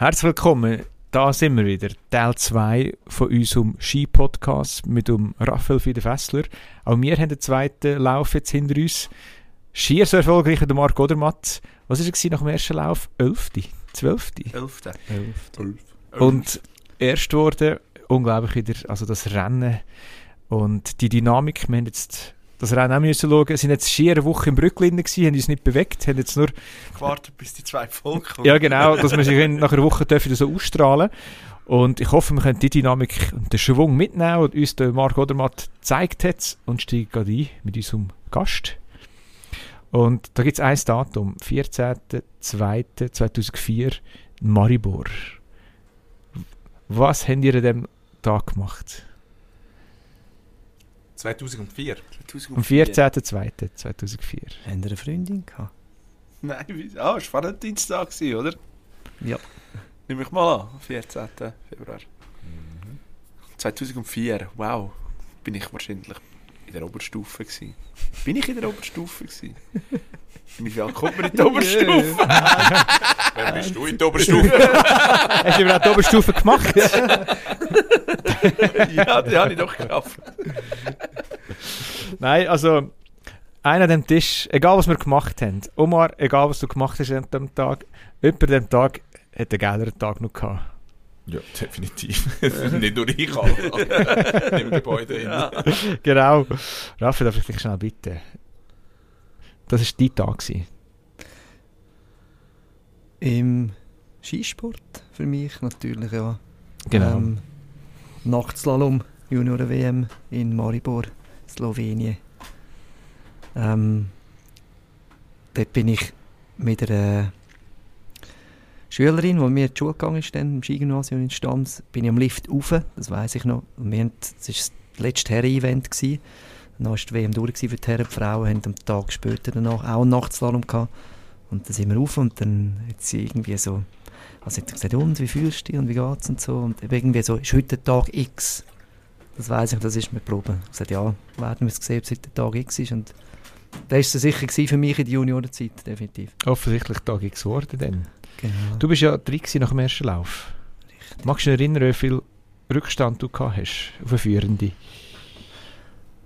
Herzlich willkommen, da sind wir wieder. Teil 2 von unserem Ski-Podcast mit dem Raphael Fiedefessler. Auch wir haben den zweiten Lauf jetzt hinter uns. Schier so erfolgreich wie der Marc Odermatt. Was war es nach dem ersten Lauf? Elfte? Zwölfte? Elfte. Und erst wurde unglaublich wieder, also das Rennen und die Dynamik. Wir haben jetzt das Rennen auch müssen schauen. Wir sind jetzt schier eine Woche im Brücklin gewesen, haben uns nicht bewegt, haben jetzt nur... Gewartet, bis die zwei Folgen kommen. Ja, genau, dass wir sich nach einer Woche dürfen so ausstrahlen Und ich hoffe, wir können die Dynamik und den Schwung mitnehmen, und uns der Marc Odermatt gezeigt hat. Und steigen gerade ein mit unserem Gast. Und da gibt es ein Datum, 14.02.2004, Maribor. Was habt ihr an diesem Tag gemacht? 2004. Am 14.02.2004. Haben ihr eine Freundin gehabt? Nein, wie, ah, es war Valentinstag, oder? Ja. Nimm ich mal an, 14. Februar. 2004, wow. Bin ich wahrscheinlich in der Oberstufe gewesen. Bin ich in der Oberstufe gewesen? Wie viel kommt man in die Oberstufe? Wer bist du in der Oberstufe? Hast du überhaupt die Oberstufe gemacht? ja, die habe ich doch geschafft. Nein, also einer an dem Tisch, egal was wir gemacht haben, Omar, egal was du gemacht hast an dem Tag, an dem Tag hat einen geileren Tag noch gehabt. Ja, definitiv. Nicht nur ich, alle. Im Gebäude. Ja. Genau. Raffi, darf ich dich schnell bitten? Das war dein Tag. Gewesen. Im Skisport für mich natürlich, ja. Genau. Ähm, Nachtslalom, Junioren-WM in Maribor, Slowenien. Ähm, dort bin ich mit einer Schülerin, die mir in die Schule gegangen ist, dann, im Skigymnasium in Stams, bin ich am Lift rauf, das weiß ich noch. Und wir das war das letzte Herren-Event. Dann war die WM durch für die Herren. Die Frauen haben am Tag später danach auch einen Nachtslalom gehabt. Und dann sind wir rauf und dann hat sie irgendwie so, also hat sie gesagt, und, wie fühlst du dich und wie geht's und so. Und irgendwie so, ist heute Tag X. Das weiß ich, das ist mir proben. Ich gesagt, ja, werden wir es sehen, ob es heute Tag X ist. Und das war sicher für mich in der Juniorenzeit, definitiv. Offensichtlich Tag X geworden dann. Genau. Du bist ja drin gewesen nach dem ersten Lauf. Magst du dich erinnern, wie viel Rückstand du gehabt hast auf eine Führende?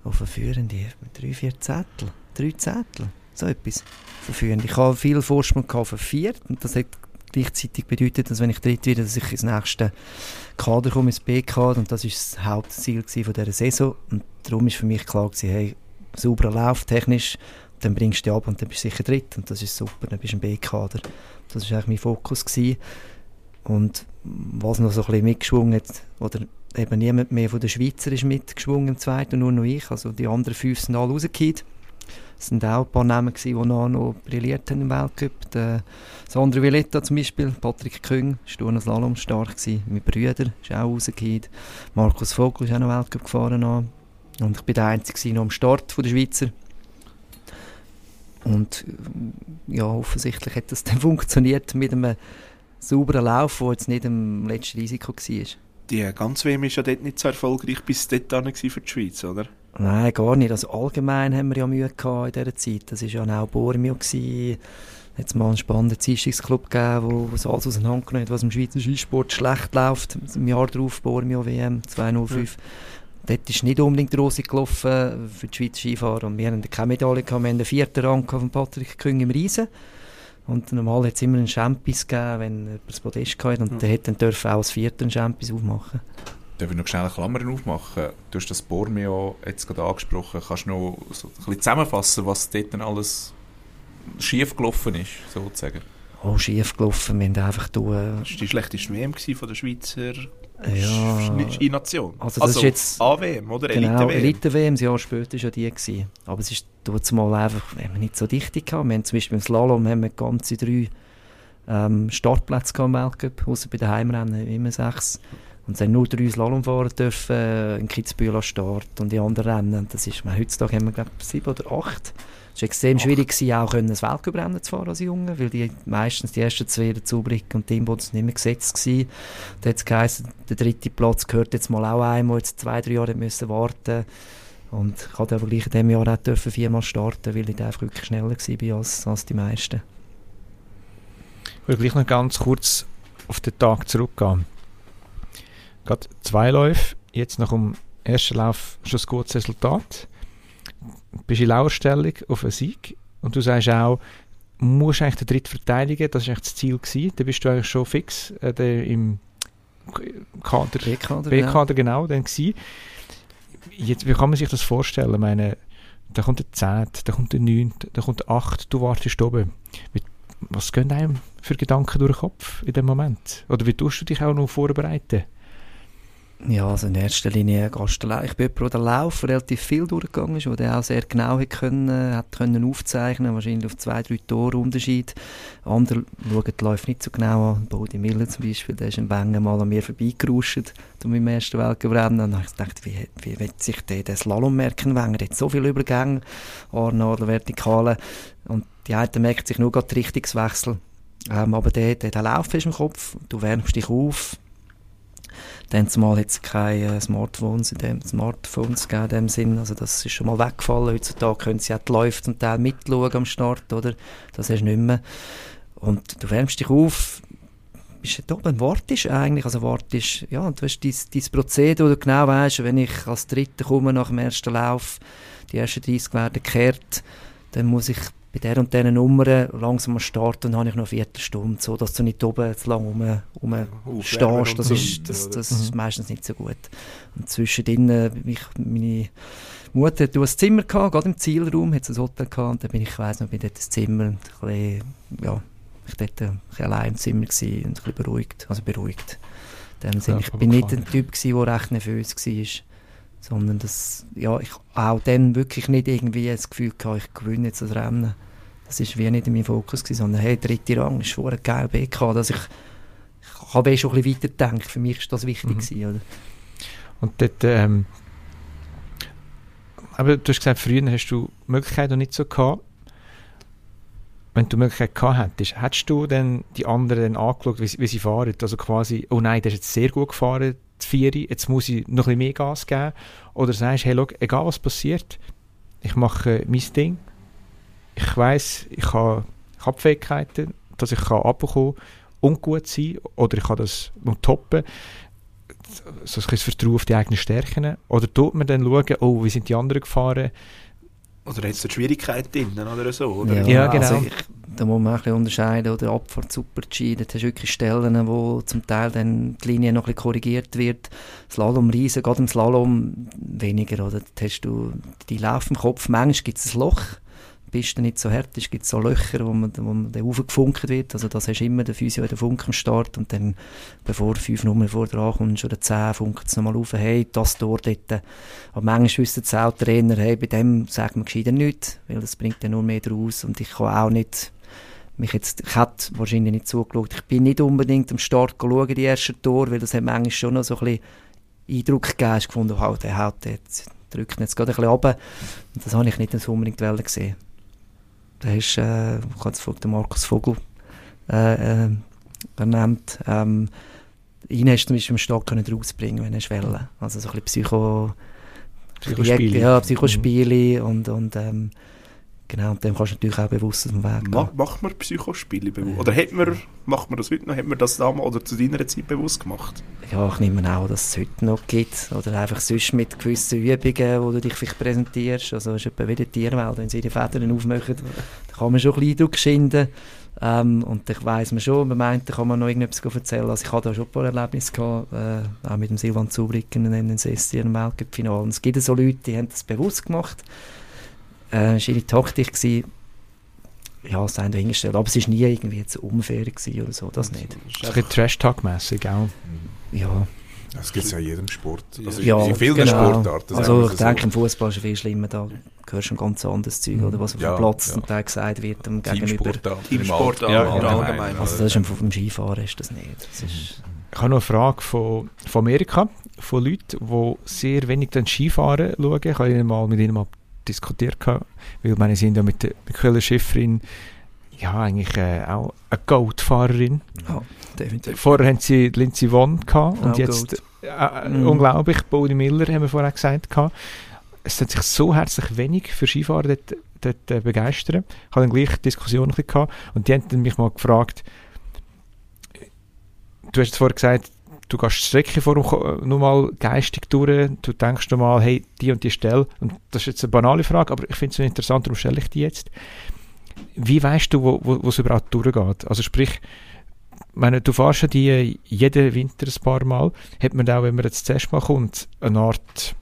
Auf eine Führende, drei, vier Zettel. Drei Zettel, so etwas. Führende. Ich habe viel Vorsprung gehabt auf eine Viert und das hat gleichzeitig bedeutet, dass wenn ich dritt werde, dass ich ins nächste Kader komme, ins B-Kader und das war das Hauptziel von dieser Saison und darum ist für mich klar gewesen, hey, sauberer Lauf, technisch, dann bringst du dich ab und dann bist du sicher dritt und das ist super, dann bist du im B-Kader. Das war eigentlich mein Fokus gewesen. und was noch so ein bisschen mitgeschwungen hat, oder eben niemand mehr von den Schweizer ist mitgeschwungen im zweiten, nur noch ich, also die anderen fünf sind alle rausgefallen. Es sind auch ein paar Namen gewesen, die noch, noch brilliert haben im Weltcup. Der Sandro Villetta zum Beispiel, Patrick Küng, Sturner Slalom stark gewesen. Mein Brüder ist auch rausgefallen. Markus Vogel ist auch noch Weltcup gefahren. Noch. Und ich bin der Einzige noch am Start der Schweizer. Und äh, ja, offensichtlich hat das dann funktioniert mit einem sauberen Lauf, der jetzt nicht im letzten Risiko war. Die ganze WM ist ja dort nicht so erfolgreich bis dort für die Schweiz, oder? Nein, gar nicht. Also allgemein haben wir ja Mühe gehabt in dieser Zeit. Das war ja auch Bormio. gewesen. Es mal einen spannenden Dienstagsclub gegeben, wo, wo es alles auseinandergenommen hat, was im Schweizer Skisport schlecht läuft. Im Jahr darauf Bormio WM 205. Dort ist nicht unbedingt rosig gelaufen für die Schweizer Skifahrer. Und wir haben keine Medaille gehabt. Wir haben den vierten Rang von Patrick Küng im Riesen. Und normal hat es immer einen Champis gegeben, wenn jemand das Podest hatte. Und Mhm. der hätte dann dürfen auch als vierter einen Champis aufmachen. Darf ich noch schnell Klammern aufmachen? Du hast das Bormio jetzt gerade angesprochen. Kannst du noch so ein bisschen zusammenfassen, was dort dann alles schief gelaufen ist, sozusagen? Oh, schief gelaufen. Wir haben einfach äh, Das war die schlechteste WM von der Schweizer ja, Ski-Nation. Also das ist jetzt- AWM, oder? Genau, Elite-WM. Elite-WM, ein Jahr später war ja die. Gewesen. Aber es ist dort mal einfach wir haben nicht so dicht gehabt. Wir haben zum Beispiel im Slalom haben wir ganze drei ähm, Startplätze gehabt im Weltcup, außer bei den Heimrennen immer sechs. Und es haben nur drei Slalomfahrer dürfen äh, in Kitzbühel an Start und die anderen Rennen. Das ist, meine, heutzutage haben wir glaube ich sieben oder acht. Es war extrem schwierig, gewesen, auch können, ein Weltcuprennen zu fahren als Junge, weil die meistens die ersten zwei dazu bringen und die Imboden nicht mehr gesetzt gewesen. Da hat es geheißen, der dritte Platz gehört jetzt mal auch einem, der jetzt zwei, drei Jahre müssen warten Und ich durfte aber gleich in diesem Jahr auch dürfen viermal starten, weil ich einfach wirklich schneller war als, als die meisten. Ich will gleich noch ganz kurz auf den Tag zurückgehen. Gerade zwei Läufe, jetzt nach dem ersten Lauf schon ein gutes Resultat. Du bist in Lauerstellung auf einen Sieg und du sagst auch, du musst eigentlich den Dritt verteidigen, das war eigentlich das Ziel gewesen. Da bist du eigentlich schon fix äh, der im Kader, B-Kader, B-Kader genau, dann gewesen. Jetzt, wie kann man sich das vorstellen? Ich meine, da kommt der 10., da kommt der 9., da kommt der 8., du wartest oben. Was gehen einem für Gedanken durch den Kopf in dem Moment? Oder wie tust du dich auch noch vorbereiten? Ja, also in erster Linie allein. Ich bin jemand, der den Lauf relativ viel durchgegangen ist, der auch sehr genau hat können, hat können aufzeichnen wahrscheinlich auf zwei, drei Tore Unterschied. Andere schauen die Läufe nicht so genau an. Bodi Miller zum Beispiel, der ist in Wengen mal an mir vorbeigeruscht, zu meinem ersten Weltcuprennen. Und ich gedacht, wie, wie wird sich der, der Slalom merken, Wenger? Der hat so viele Übergänge, Arne oder Vertikale. Und die einen merkt sich nur gerade die Richtungswechsel. Ähm, aber der, der, der Lauf ist im Kopf, du wärmst dich auf, dann zumal hat es keine äh, Smartphones in dem, Smartphones gegeben in dem Sinn. Also das ist schon mal weggefallen. Heutzutage können sie auch die Läufe zum Teil mitschauen am Start, oder? Das hast du nicht mehr. Und du wärmst dich auf, bist da oben, wartest eigentlich, also wartest, ja, du hast dein, dein Prozedere, wo du genau weißt, wenn ich als Dritter komme nach dem ersten Lauf, die ersten 30 werden gekehrt, dann muss ich bei der und dieser Nummer langsam mal starten, dann habe ich noch eine Viertelstunde, so dass du nicht oben zu lange rum, rum Aufwärmen stehst, das ist, das, das Mhm. ist meistens nicht so gut. Und zwischendrin, äh, ich, meine Mutter hatte ein Zimmer gehabt, gerade im Zielraum, hat ein Hotel gehabt, und dann bin ich, ich weiss noch, bin dort ins Zimmer und ein bisschen, ja, ich dort ein bisschen allein im Zimmer gewesen und ein bisschen beruhigt, also beruhigt. Sinne, Ja, ich bin nicht ein Typ gewesen, der recht nervös war, sondern das, ja, ich auch dann wirklich nicht irgendwie das Gefühl gehabt, ich gewinne jetzt das Rennen. Das ist wie nicht in meinem Fokus gewesen, sondern hey, dritte Rang ist vorher geil BK, dass ich, ich habe eh schon ein bisschen weitergedacht. Für mich ist das wichtig Mhm. gewesen, oder? Und dort, ähm, aber du hast gesagt, früher hast du die Möglichkeit noch nicht so gehabt. Wenn du die Möglichkeit gehabt hättest, hättest du dann die anderen dann angeschaut, wie, sie- wie sie fahren? Also quasi, oh nein, der ist jetzt sehr gut gefahren, die Vieri, jetzt muss ich noch ein bisschen mehr Gas geben. Oder sagst, hey, schau, egal was passiert, ich mache mein Ding. Ich weiss, ich habe, ich die Fähigkeiten, dass ich kann runterkommen und gut sein oder ich kann das noch toppen so ein bisschen das Vertrauen auf die eigenen Stärken? Oder tut man dann schauen, oh, wie sind die anderen gefahren? Oder hat es eine Schwierigkeit drin oder so? Oder? Ja, genau. Also ich, da muss man auch ein bisschen unterscheiden, oder Abfahrt, Super-G, dort hast du wirklich Stellen, wo zum Teil dann die Linie noch ein bisschen korrigiert wird. Slalom riesen, gerade im Slalom weniger, oder? Dort hast du die Lauf im Kopf, manchmal gibt es ein Loch, Piste nicht so hart ist, gibt es so Löcher, wo man, wo man dann raufgefunkt wird, also das hast du immer, der Physio den Funken am Start und dann, bevor fünf Nummern vor dir ankommst oder zehn, funkt es nochmal auf, hey, das Tor dort. Aber manchmal wissen es auch die Trainer, hey, bei dem sagt man gescheiter nichts, weil das bringt ja nur mehr draus und ich kann auch nicht mich jetzt, ich hätte wahrscheinlich nicht zugeschaut. Ich bin nicht unbedingt am Start schauen, die ersten Tor, weil das hat manchmal schon noch so ein bisschen Eindruck gegeben. Ich gefunden, halt, der haut jetzt, drückt jetzt gerade ein bisschen runter. Und das habe ich nicht unbedingt gesehen. Da ist, äh, jetzt von den Markus Vogel äh, äh, ernannt. Ähm, ihn hast du zum Beispiel im Stock können rausbringen, wenn er wollte. Also so ein bisschen Psycho... Psychospiele. Ja, Psychospiele und, und ähm, genau, und dem kannst du natürlich auch bewusst aus dem Weg Ma gehen. macht man Psychospiele bewusst? Oder hat man, macht man das heute noch? Hat man das damals oder zu deiner Zeit bewusst gemacht? Ja, ich nehme auch, dass es heute noch gibt. Oder einfach sonst mit gewissen Übungen, wo du dich vielleicht präsentierst. Also es ist etwa wie die Tierwelt, wenn sie ihre Federn aufmachen, da kann man schon ein bisschen Eindruck schinden. Ähm, und ich weiss man schon, man meint, da kann man noch irgendetwas erzählen. Also ich hatte da schon ein paar Erlebnisse gehabt, äh, auch mit dem Silvan Zubricken in den Sessi im Weltcup-Finale. Es gibt so Leute, die haben das bewusst gemacht. Äh, es war ihre Taktik. Gewesen. Ja, es sei dahingestellt. Aber es war nie irgendwie jetzt unfair gewesen oder so, das nicht. Das ist ein bisschen Trash-Talk-mässig auch. Ja, Das gibt es ja in jedem Sport. Also Ja, in vielen genau. Sportarten. Also ich wir so. denke, im Fußball ist es viel schlimmer, da hörst du ein ganz anderes Zeug, oder was auf Ja, dem Platz ja. zum Teil gesagt wird dem Gegenüber. Teamsport im Ja, Allgemeinen. ja, allgemein. Also das ist einfach vom Skifahren ist das nicht. Das ist, Ich habe noch eine Frage von, von Amerika, von Leuten, die sehr wenig dann Skifahren schauen. Ich habe ihnen mal mit ihnen mal diskutiert, gehabt, weil meine, sind ja mit der Michaela Schifferin ja eigentlich äh, auch eine Goat-Fahrerin. ja, definitiv. Vorher haben sie Lindsay Vonn gehabt und jetzt äh, Mhm. unglaublich, Bodi Miller haben wir vorher gesagt gehabt. Es hat sich so herzlich wenig für Skifahren dort, dort äh, begeistern. Ich habe dann gleich Diskussionen gehabt und die haben mich mal gefragt, du hast vorhin gesagt, du gehst die Strecke vor dem nur mal geistig durch, du denkst nochmal, hey, die und die Stelle, und das ist jetzt eine banale Frage, aber ich finde es interessant, darum stelle ich die jetzt. Wie weißt du, wo, wo, es überhaupt durchgeht? Also sprich, meine, du fährst ja die jeden Winter ein paar Mal, hat man auch, wenn man jetzt das erste Mal kommt, eine Art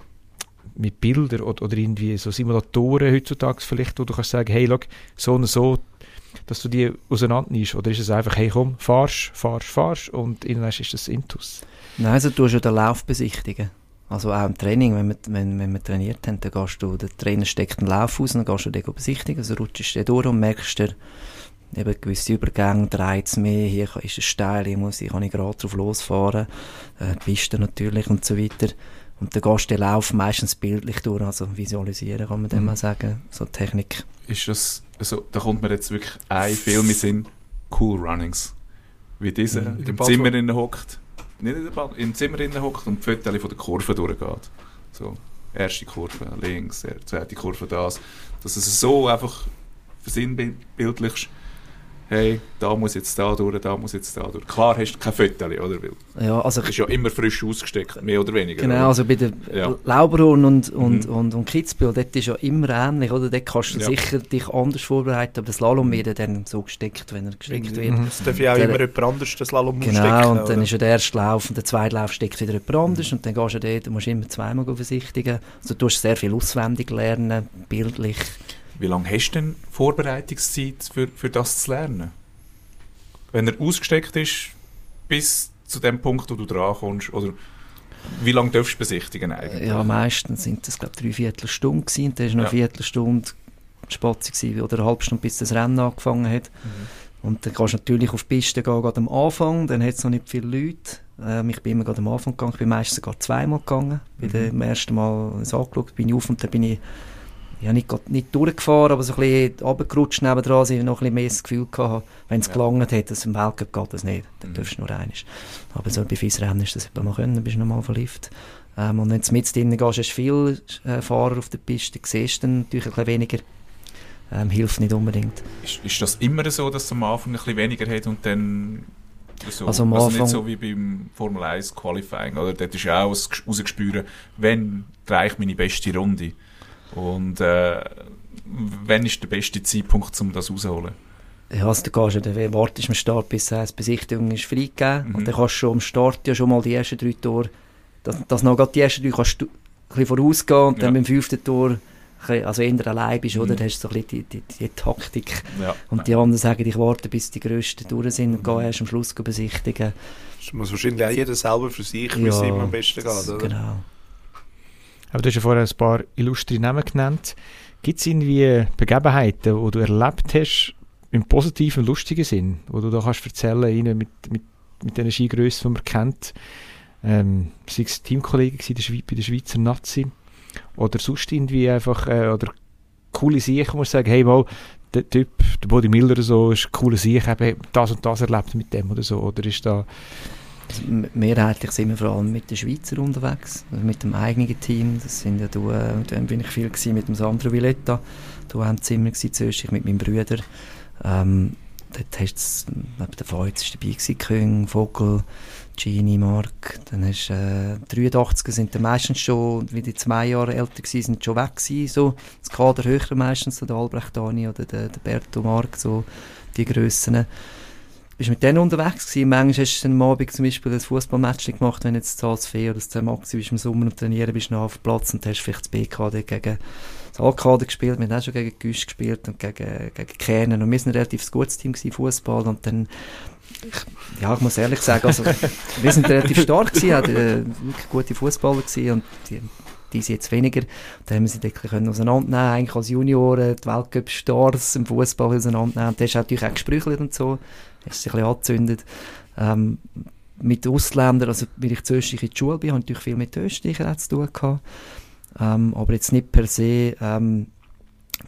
mit Bildern oder, oder irgendwie so Simulatoren heutzutage vielleicht, wo du kannst sagen, hey, look, so und so, dass du die auseinander nimmst? Oder ist es einfach, hey komm, fahrst, fahrst, fahrst und irgendwann ist das Intus? Nein, also du tust ja den Lauf besichtigen. Also auch im Training, wenn wir, wenn, wenn wir trainiert haben, dann gehst du, der Trainer steckt einen Lauf aus und dann gehst du den besichtigen, also rutschst du durch und merkst dir, eben gewisse Übergänge, dreht es mehr, hier ist es steil, hier muss ich, kann ich gerade drauf losfahren, äh, Piste natürlich und so weiter. Und dann gehst du den Lauf meistens bildlich durch, also visualisieren kann man dem Mhm. mal sagen, so Technik. Ist das, also, da kommt mir jetzt wirklich ein Film in Sinn, Cool Runnings. Wie dieser In der im Zimmer innen hockt, nicht in der Bad, im Zimmer innen hockt und die Fotos von der Kurve durchgeht. So, erste Kurve links, zweite Kurve das. Dass es so einfach versinnbildlichst, hey, da muss jetzt da durch, da muss jetzt da durch. Klar hast du kein Foto, oder? Weil Ja, also es ist ja immer frisch ausgesteckt, mehr oder weniger. Genau, oder? also bei der Ja. Lauberhorn und, und, Mhm. und, und Kitzbühel, dort ist ja immer ähnlich, oder? Dort kannst du Ja. sicher dich anders vorbereiten, aber der Slalom wird ja dann so gesteckt, wenn er gesteckt wird. Mhm. Es darf ja auch Der- immer jemand anderes den Slalom Genau, ausstecken, und dann oder? ist ja der erste Lauf und der zweite Lauf steckt wieder jemand anders und dann gehst du dort, du musst immer zweimal gehen besichtigen. Also du hast sehr viel auswendig lernen, bildlich. Wie lange hast du denn Vorbereitungszeit für, für das zu lernen? Wenn er ausgesteckt ist, bis zu dem Punkt, wo du dran kommst, oder wie lange darfst du besichtigen eigentlich? Ja, meistens sind das, glaube ich, drei Viertelstunde gewesen. Und dann war noch Ja. eine Viertelstunde Spazi oder eine halbe Stunde, bis das Rennen angefangen hat. Mhm. Und dann kannst du natürlich auf die Piste gehen, gerade am Anfang, dann hat es noch nicht viele Leute. Ähm, ich bin immer gerade am Anfang gegangen, ich bin meistens sogar zweimal gegangen. Bei Mhm. dem ersten Mal es angeschaut, bin ich auf und dann bin ich ja, nicht, nicht durchgefahren, aber so ein bisschen runtergerutscht nebendran, ich noch ein bisschen mehr das Gefühl hatte, wenn es Ja. gelangt hat, dass im Weltcup geht das nicht, dann Mhm. darfst du nur eines. Aber so bei Fiesrennen ist das eben mal können, dann bist du nochmal verliebt. Ähm, und wenn du mit drinnen gehst, hast du viele äh, Fahrer auf der Piste, siehst du dann natürlich ein bisschen weniger. Ähm, hilft nicht unbedingt. Ist, ist das immer so, dass es am Anfang ein bisschen weniger hat und dann so, Also am also Anfang- nicht so wie beim Formel 1 Qualifying, oder? Dort ist ja auch rausgespüren, wenn drehe ich meine beste Runde und äh, wenn ist der beste Zeitpunkt, um das rauszuholen? Ja, also du gehst ja, dann wartest am Start, bis äh, die Besichtigung ist freigegeben Mhm. und dann kannst du schon am Start ja schon mal die ersten drei Tore, dass, dass noch gerade die ersten drei kannst du ein bisschen vorausgehen und dann Ja. beim fünften Tor also eher allein bist, oder? Mhm. Dann hast du so ein bisschen die, die, die Taktik. Ja. Und die anderen sagen, ich warte, bis die Größten durch sind und gehe erst am Schluss besichtigen. Das muss wahrscheinlich auch jeder selber für sich, wie es ihm am besten geht, oder? Genau. Aber du hast ja vorher ein paar illustre Namen genannt. Gibt es irgendwie Begebenheiten, die du erlebt hast, im positiven, lustigen Sinn, wo du da kannst erzählen mit, mit, mit diesen Skigrössen, die man kennt, ähm, sei es Teamkollegen gewesen, der Schweiz, bei der Schweizer Nazi, oder sonst irgendwie einfach, äh, oder coole wo man sagen, hey, mal, der Typ, der Body Miller oder so, ist cooler Sieg, eben das und das erlebt mit dem oder so, oder ist da, mehrheitlich sind wir vor allem mit den Schweizer unterwegs, also mit dem eigenen Team. Das sind ja du, äh, dem bin ich viel mit dem Sandro Villetta. Du haben Zimmer gewesen, zuerst mit meinem Bruder. Ähm, dort hast du, der Feuz ist dabei gewesen, Köng, Vogel, Gini, Mark. Dann hast äh, 83er sind dann meistens schon, wie die zwei Jahre älter gewesen, sind schon weg gewesen, so. Das Kader höher meistens, so der Albrecht Dani oder der, der Berto Mark, so die Grössen bist mit denen unterwegs gewesen. Manchmal hast du dann am Abend zum Beispiel ein Fußballmatch gemacht, wenn jetzt das Fee oder das Zemaxi bist im Sommer und trainieren bist noch auf dem Platz und hast vielleicht das BKD gegen das AKD gespielt. Wir haben auch schon gegen Güsch gespielt und gegen, gegen Kernen und wir sind ein relativ gutes Team gewesen, Fußball und dann ich, ja, ich muss ehrlich sagen, also, wir sind relativ stark gewesen, äh, wirklich gute Fußballer gewesen und die, die sind jetzt weniger. Da haben wir sie wirklich können auseinandernehmen, eigentlich als Junioren, die Weltcup-Stars im Fußball auseinandernehmen. Und da hast du natürlich auch gesprüchelt und so, dich ein bisschen angezündet. Ähm, mit den Ausländern, also weil ich zu Österreich in die Schule bin, habe ich natürlich viel mit den Österreichern zu tun gehabt. Ähm, aber jetzt nicht per se, ähm,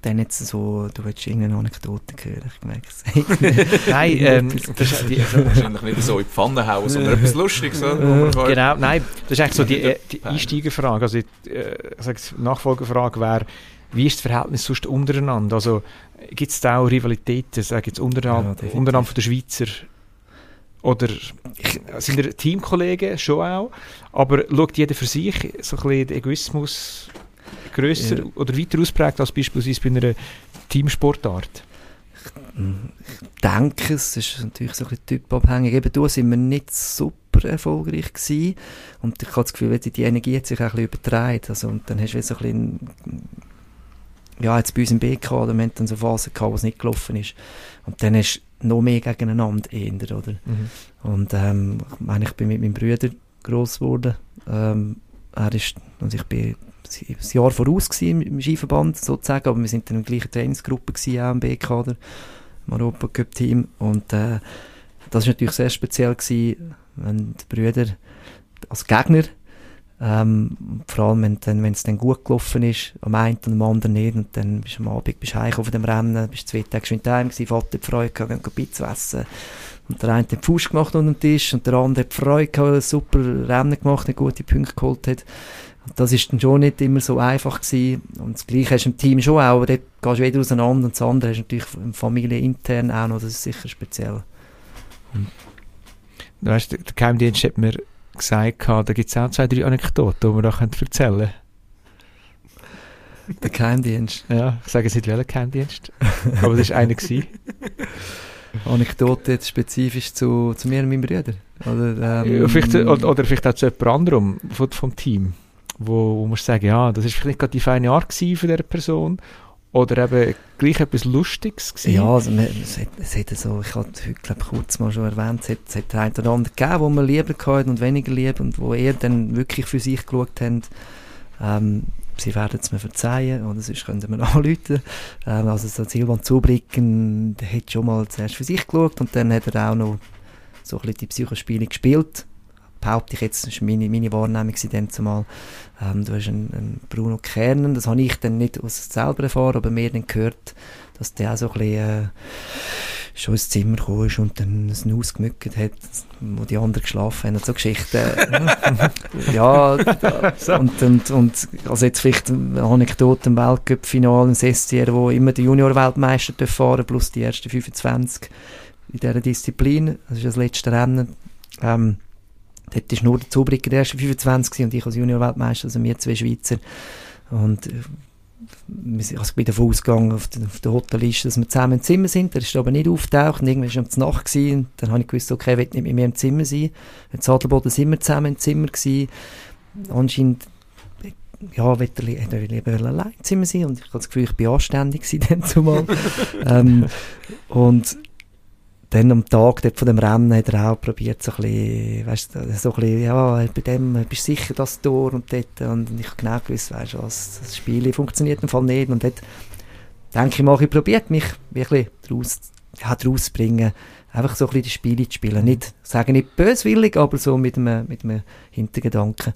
dann jetzt so, du willst irgendeine Anekdote hören, ich merke es. nein, ähm, das ist die, Wahrscheinlich nicht so in die Pfanne hauen, sondern etwas Lustiges. Oder? Genau, nein, das ist eigentlich so die, äh, die. Einsteigerfrage. Also, die, äh, ich sage, die Nachfolgerfrage wäre, wie ist das Verhältnis sonst untereinander? Also, gibt es da auch Rivalitäten, sage jetzt Ja, untereinander, definitiv. untereinander von der Schweizer Oder sind ihr Teamkollegen schon auch? Aber schaut jeder für sich so ein bisschen den Egoismus grösser Ja. oder weiter ausprägt als beispielsweise bei einer Teamsportart? Ich denke, es ist natürlich so ein bisschen typabhängig. Eben da sind wir nicht super erfolgreich gewesen. Und ich habe das Gefühl, die Energie hat sich auch ein bisschen übertragen. Also, und dann hast du so ein bisschen, ja, jetzt bei uns im BK, oder wir haben dann so Phasen gehabt, wo es nicht gelaufen ist. Und dann du noch mehr gegeneinander eher, oder? Und ähm, ich meine, ich bin mit meinem Bruder gross geworden. Ähm, er ist, also ich bin ein Jahr voraus gewesen im, Skiverband sozusagen, aber wir sind dann in der gleichen Trainingsgruppe gewesen, auch im B-Kader, im Europacup-Team. Und äh, das war natürlich sehr speziell gewesen, wenn die Brüder als Gegner, ähm, vor allem wenn dann- es dann gut gelaufen ist, am einen und am anderen nicht, und dann bist du am Abend bist du auf dem Rennen, bist zwei Tage geschwind heim gewesen, Vater hat Freude gehabt, gehen Pizza essen. Und der eine hat den Fuß gemacht unter dem Tisch und der andere hat Freude gehabt, ein super Rennen gemacht, eine gute Punkte geholt hat. Und das ist dann schon nicht immer so einfach gewesen. Und das Gleiche hast du im Team schon auch, aber dort gehst du wieder auseinander und das andere hast du natürlich familienintern auch noch, das ist sicher speziell. Weißt, der der Geheimdienst hat mir gesagt, da gibt es auch zwei, drei Anekdoten, die wir da können erzählen können. Der Geheimdienst. Ja, ich sage jetzt nicht welcher Geheimdienst, aber das war einer. gewesen. Anekdote jetzt spezifisch zu, zu mir und meinem Bruder. Oder, ähm, Ja, vielleicht, oder, oder vielleicht auch zu jemand anderem vom, vom Team, wo, wo man sagen, ja, das war vielleicht gerade die feine Art von dieser Person oder eben gleich etwas Lustiges gewesen. Ja, also, man- es, hat, es hat so, ich habe heute glaub, kurz mal schon erwähnt, es hat, es hat einen oder anderen gegeben, wo man lieber gehabt und weniger lieb und wo eher dann wirklich für sich geschaut haben. Ähm, sie werden es mir verzeihen, oder sonst können sie mir anrufen. Ähm, also so Silvan Zubricken, der hat schon mal zuerst für sich geschaut und dann hat er auch noch so ein bisschen die Psychospiele gespielt. Behaupte ich jetzt, das war meine, meine Wahrnehmung dann zumal. Ähm, du hast einen, einen Bruno Kernen, das habe ich dann nicht aus selber erfahren, aber mir dann gehört, dass der auch so ein bisschen äh, schon ins Zimmer gekommen ist und dann ein Nuss gemückt hat, wo die anderen geschlafen haben und so Geschichten. ja, und, und, und also jetzt vielleicht eine Anekdote im Weltcup-Finale im SCR, wo immer der Junior-Weltmeister fahren plus die ersten 25 in dieser Disziplin. Das ist das letzte Rennen. Ähm, dort ist nur der Zubricker der ersten 25 gewesen und ich als Junior-Weltmeister, also wir zwei Schweizer. Und äh, also ich bin davon ausgegangen, auf der, auf der Hotelliste, dass wir zusammen im Zimmer sind. Der ist aber nicht auftaucht. Und irgendwann war es um Nacht. Gewesen. Dann habe ich gewusst, okay, ich will nicht mit mir im Zimmer sein. In Sadelboden sind wir zusammen im Zimmer gewesen. Anscheinend ja, will er, hätte er lieber allein im Zimmer sein und ich habe das Gefühl, ich bin anständig gewesen dann zumal. ähm, und dann am Tag dort von dem Rennen hat er auch probiert, so ein bisschen, weißt so ein bisschen, ja, bei dem, bist du sicher das Tor und dort, und ich habe genau gewusst, weißt was, das Spiel funktioniert im Fall nicht und dort denke ich mal, ich probiert mich wirklich draus, ja, draus zu bringen, einfach so ein bisschen die Spiele zu spielen, nicht, ich sage nicht böswillig, aber so mit einem, mit einem Hintergedanken.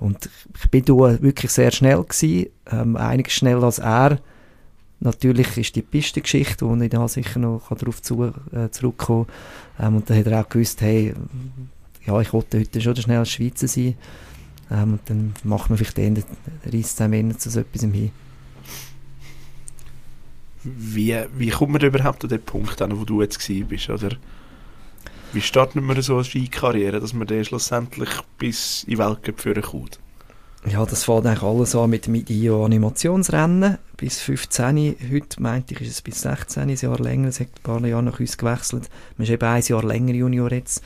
Und ich bin da wirklich sehr schnell gewesen, ähm, einiges schneller als er. Natürlich ist die Pistengeschichte, wo ich da sicher noch darauf zu, äh, zurückkommen ähm, Und dann hat er auch gewusst, hey, ja, ich wollte heute schon der schnellste Schweizer sein. Ähm, und dann macht man vielleicht den Reis zusammen zu so etwas hin. Wie, wie kommt man überhaupt an den Punkt an, wo du jetzt bist? Oder wie startet man so eine Skikarriere, dass man dann schlussendlich bis in den Weltcup führen kommt? Ja, das fängt eigentlich alles an mit dem IO-Animationsrennen. Bis 15, heute meinte ich, ist es bis 16, ein Jahr länger. Es hat ein paar Jahre nach uns gewechselt. Man ist eben ein Jahr länger Junior jetzt.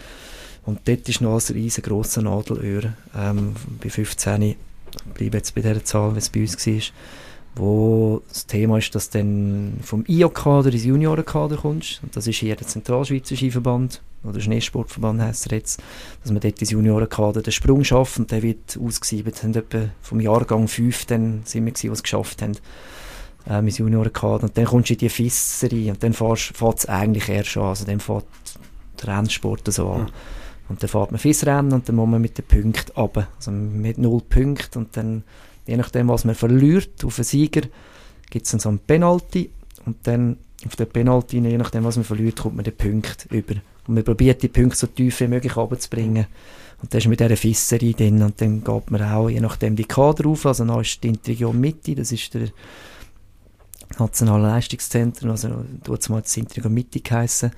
Und dort ist noch ein riesengroßer Nadelöhr. Ähm, bei 15, ich bleibe jetzt bei dieser Zahl, wie es bei uns war, wo das Thema ist, dass du dann vom IO-Kader ins Juniorenkader kommst. Und das ist hier der Zentralschweizer Skiverband, oder Schneesportverband heisst er jetzt, dass man dort ins Juniorenkader den Sprung schafft und der wird ausgesiebert. Und etwa vom Jahrgang 5 dann sind wir die es geschafft haben, ähm, ins Juniorenkader. Und dann kommst du in die Fisserei und dann fährt es eigentlich erst an. Also dann fährt der Rennsport so an. Mhm. Und dann fährt man Fissrennen und dann muss man mit den Punkten runter. Also hat null Punkte und dann, je nachdem, was man verliert auf einen Sieger, gibt es dann so einen Penalty und dann auf den Penalty, je nachdem, was man verliert, kommt man den Punkt über. Und man probiert, die Punkte so tief wie möglich runterzubringen. Und dann ist mit dieser Fisserei drin und dann geht man auch, je nachdem, die Kader auf. Also dann ist die Intrigion Mitte, das ist der Nationale Leistungszentrum, also dort mal das Intrigion Mitte geheissen,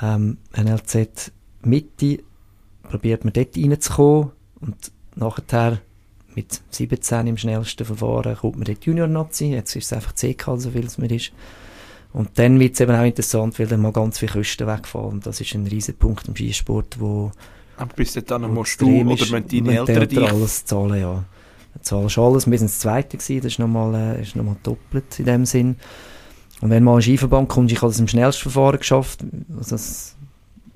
ähm, NLZ. Mitte probiert man dort reinzukommen und nachher mit 17 im schnellsten Verfahren kommt man dort Junior-Nazi, jetzt ist es einfach CK, so viel es mir ist. Und dann wird es eben auch interessant, weil dann mal ganz viele Kosten wegfallen. Das ist ein riesen Punkt im Skisport, wo Aber bis dann musst du oder müssen deine Eltern dich... alles zahlen, ja. Dann zahlst du alles. Wir sind das Zweite gewesen, das ist nochmal, äh, ist nochmal doppelt in dem Sinn. Und wenn mal ein Skiverband kommt, ich habe das im Schnellstverfahren geschafft. Also als,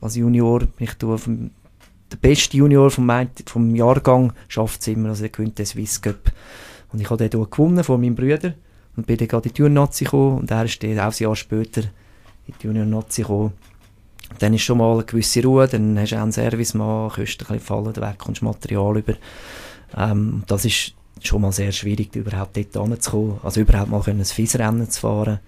als Junior bin ich auf dem, der beste Junior vom, vom Jahrgang schafft es immer, also er gewinnt den Swiss Cup. Und ich habe den gewonnen von meinem Bruder und bin dann gerade in die Junior-Nazi gekommen und er ist dann auch ein Jahr später in die Junior-Nazi gekommen. Dann ist schon mal eine gewisse Ruhe, dann hast du auch einen Servicemann, Kosten ein bisschen fallen weg, kommst Material über. Ähm, das ist schon mal sehr schwierig, überhaupt dort hinzukommen. Also überhaupt mal ein FIS-Rennen zu fahren.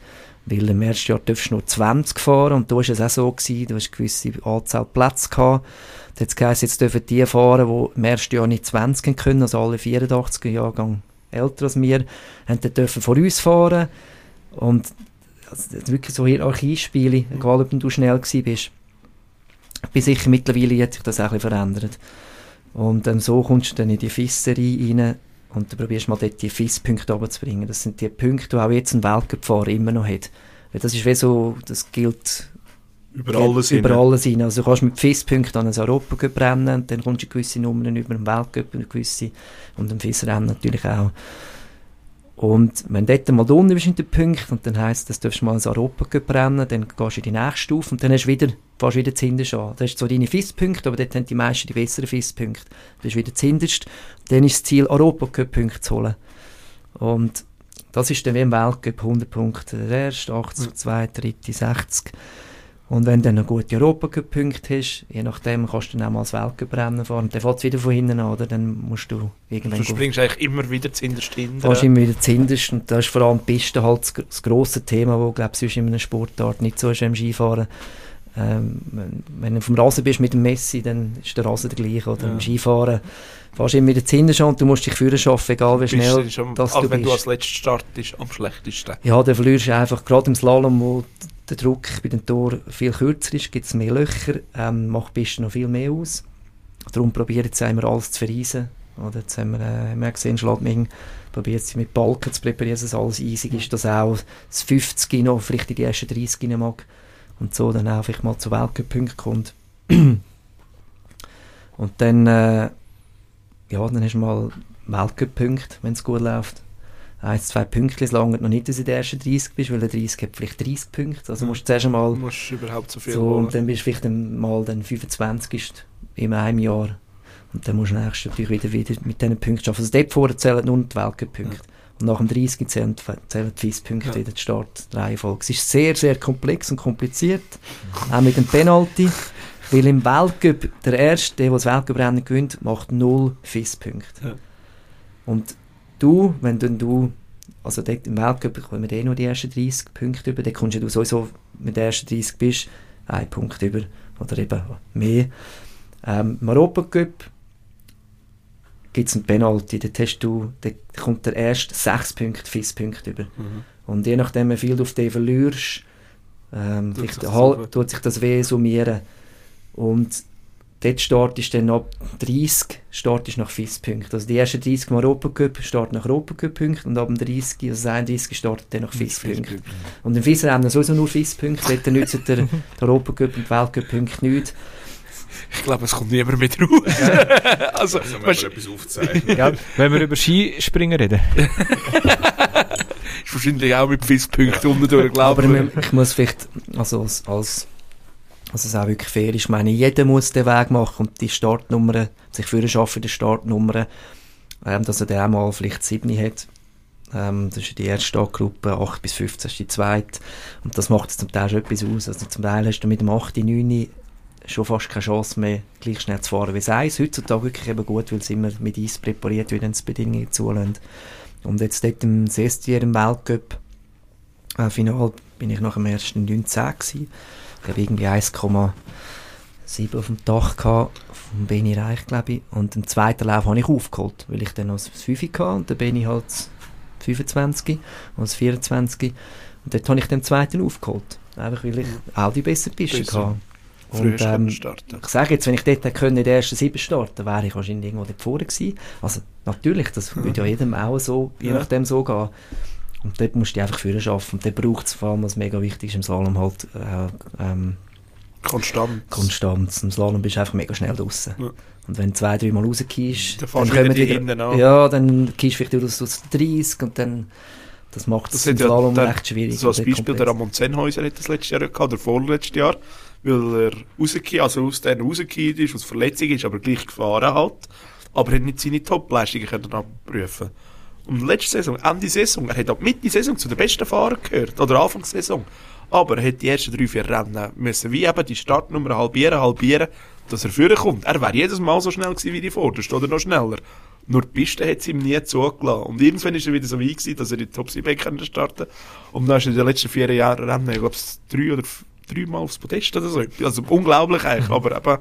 Weil im ersten Jahr darfst du nur 20 fahren und da war es auch so, gewesen, du hast gewisse Anzahl Plätze gehabt. Da hat es geheißen, jetzt dürfen die fahren, die im ersten Jahr nicht 20 können, also alle 84er Jahrgang älter als wir, dürfen vor uns fahren. Und also, das wirklich so Hierarchiespiele, egal ob du schnell gewesen bist. Ich bin sicher, mittlerweile hat sich das auch ein bisschen verändert. Und ähm, so kommst du dann in die FIS-Serie rein und du probierst mal dort die FIS-Punkte runterzubringen. Das sind die Punkte, die auch jetzt ein Weltcup-Fahrer immer noch hat. Weil das ist wie so, das gilt Über alles über hin. alles hin. Also du kannst mit FIS-Punkten an ein Europacup rennen, und dann kommst du gewisse Nummern über den Weltcup und gewisse und im FIS-Rennen natürlich auch. Und wenn du dort mal unten bist in den Punkten und dann heisst das darfst du mal ein Europacup rennen, dann gehst du in die nächste Stufe und dann hast du wieder, du wieder zuhinterst an. Das ist so deine FIS-Punkte, aber dort haben die meisten die besseren FIS-Punkte. Du bist wieder zuhinterst, dann ist das Ziel, Europacup-Punkte zu holen. Und das ist dann wie im Weltcup 100 Punkte der erste, 80, zweite, dritte, 60. Und wenn du dann noch gute Europacup-Punkte hast, je nachdem kannst du dann auch mal das Weltcup-Rennen fahren. Und dann fährt es wieder von hinten an, oder? Dann musst du irgendwann Du springst eigentlich immer wieder zuhinterst hin. fährst immer wieder zuhinterst. Und da ist vor allem die Piste halt das, gr- das grosse Thema, wo, glaube ich, sonst in einer Sportart nicht so ist im Skifahren. Ähm, wenn, wenn du vom Rasen bist mit dem Messi, dann ist der Rasen der gleiche. Oder Ja. im Skifahren fährst du immer wieder zuhinterst an und du musst dich führen schaffen, egal wie schnell schon, dass auch du wenn du bist. als letzter startest, am schlechtesten. Ja, dann verlierst du einfach, gerade im Slalom, wo der Druck bei den Toren viel kürzer ist, gibt es mehr Löcher, ähm, macht die Piste noch viel mehr aus. Darum probieren sie immer alles zu verreisen. Oder jetzt haben wir, äh, haben wir gesehen, Schladming probiert sie mit Balken zu präparieren, dass alles easig ist, dass auch das 50 noch vielleicht in die ersten 30 rein mag. Und so dann auch vielleicht mal zu Weltcup-Punkten kommt. Und dann, äh, ja, dann hast du mal Weltcup-Punkte, wenn es gut läuft ein, zwei Punkte lang noch nicht, dass du in den ersten 30 bist, weil der 30 hat vielleicht 30 Punkte. Also musst du zuerst Du einmal musst überhaupt so viel so, holen. und dann bist du vielleicht mal dann 25 in einem Jahr. Und dann musst du nächstes natürlich wieder, wieder mit diesen Punkten arbeiten. Also dort vorher zählen nur die Weltcup-Punkte. Und nach dem 30 zählen, die- zählen die FIS-Punkte Ja. wieder die Startreihenfolge. Es ist sehr, sehr komplex und kompliziert. Auch mit dem Penalty. Weil im Weltcup, der Erste, der das Weltcup-Rennen gewinnt, macht null FIS-Punkte. Ja. Und du, wenn dann du, also dort im Weltcup bekommen wir eh nur die ersten 30 Punkte über, dann kommst du sowieso, wenn du ersten 30 bist, einen Punkt über, oder eben mehr. Ähm, Im Europacup gibt es einen Penalty, dort, hast du, dort kommt der erste 6 Punkte, 5 Punkte über. Mhm. Und je nachdem, wie viel du auf den verlierst, ähm, Tut sich das so- tut sich das weh summieren. Und dort startest du dann ab 30 startest nach FIS-Punkten. Also die ersten 30 im Europacup starten nach Europacup-Punkten und ab dem 30, also das 31 startet dann nach FIS-Punkten. Und im FIS-Rennen sowieso nur FIS-Punkte, dort nützt der, der Europacup und Weltcup-Punkte nichts. Ich glaube, es kommt niemand mehr raus. also, Also, wenn wir etwas aufzeichnen. Ja, wenn wir über Skispringen reden. ist wahrscheinlich auch mit FIS-Punkten unten durch, Aber glaube ich, ich muss vielleicht, also als, als also es auch wirklich fair ist, ich meine, jeder muss den Weg machen und die Startnummern, sich für schaffen, die Startnummern, ähm, dass er dann auch mal vielleicht 7 hat. Ähm, das ist die erste Startgruppe, 8 bis 15 ist die zweite. Und das macht zum Teil schon etwas aus. Also zum Teil hast du mit dem 8, 9 schon fast keine Chance mehr, gleich schnell zu fahren wie das Eis. Heutzutage wirklich eben gut, weil es immer mit Eis präpariert wird, wenn es Bedingungen zulassen. Und jetzt dort im Sestier im Weltcup, äh, Final, bin ich nach dem ersten 19 gewesen. Ich habe irgendwie 1,7 auf dem Dach gehabt, vom Beni Reich, glaube ich. Und im zweiten Lauf habe ich aufgeholt, weil ich dann noch das 5 hatte und bin ich halt das 25 und das 24. Und dort habe ich den zweiten aufgeholt. Einfach weil ich auch die bessere Piste Besser. hatte. Und, ähm, starten. ich sage jetzt, wenn ich dort können, in den ersten sieben starten, wäre ich wahrscheinlich irgendwo dort vorne gewesen. Also natürlich, das würde ja jedem auch so, je Ja. nachdem so gehen. Und dort musst du einfach führen schaffen. Und dort braucht es vor allem, was mega wichtig ist im Slalom, halt äh, ähm, Konstant. Konstanz. Im Slalom bist du einfach mega schnell draussen. Ja. Und wenn du zwei, drei Mal rausgehst, Dann wieder die hinten an. Ja, dann gehst du vielleicht wieder aus aus 30 und dann, das macht es im ja Slalom der- recht schwierig. So als Beispiel, der komplex. Ramon Zenhäuser hat das letztes Jahr gehabt, oder vorletztes Jahr, weil er rausgekommen, also aus denen rausgekommen ist, aus Verletzung ist, aber gleich gefahren hat, aber er hat nicht seine Top-Leistungen können abprüfen. Und letzte Saison, Ende Saison, er hat ab Mitte Saison zu den besten Fahrern gehört, oder Anfang Saison. Aber er hat die ersten drei, vier Rennen müssen, wie eben die Startnummer halbieren, halbieren, dass er führen kommt. Er wäre jedes Mal so schnell gewesen wie die Vorderste, oder noch schneller. Nur die Piste hat es ihm nie zugelassen. Und irgendwann ist er wieder so weit gewesen, dass er die Top 7 können starten Und dann ist er in den letzten vier Jahren Rennen, ich glaube, drei oder dreimal aufs Podest oder so. Also unglaublich eigentlich, aber eben,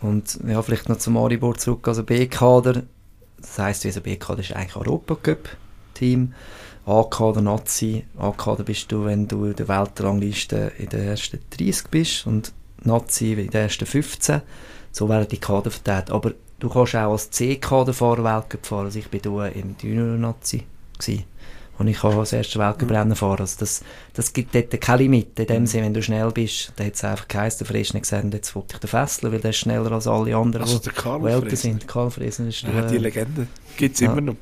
Und ja, vielleicht noch zum Maribor zurück, also B-Kader, das heisst, unser B-Kader ist eigentlich Europacup-Team. A-Kader Nazi, A-Kader bist du, wenn du in der Weltrangliste in den ersten 30 bist und Nazi in den ersten 15. So werden die Kader verteilt. Aber du kannst auch als C-Kaderfahrer Weltcup fahren. Also ich bin da im Junior-Nazi. Und ich kann das erste Weltcup-Rennen fahren. Also das, das gibt dort keine Limit. In dem Sinne, wenn du schnell bist, dann hat es einfach geheißen, der Fresne gesagt, jetzt wollte ich den fesseln, weil der ist schneller als alle anderen, also der Karl die älter sind. Karl Fresner ist Ja, der, die Legende gibt es Ja. immer noch.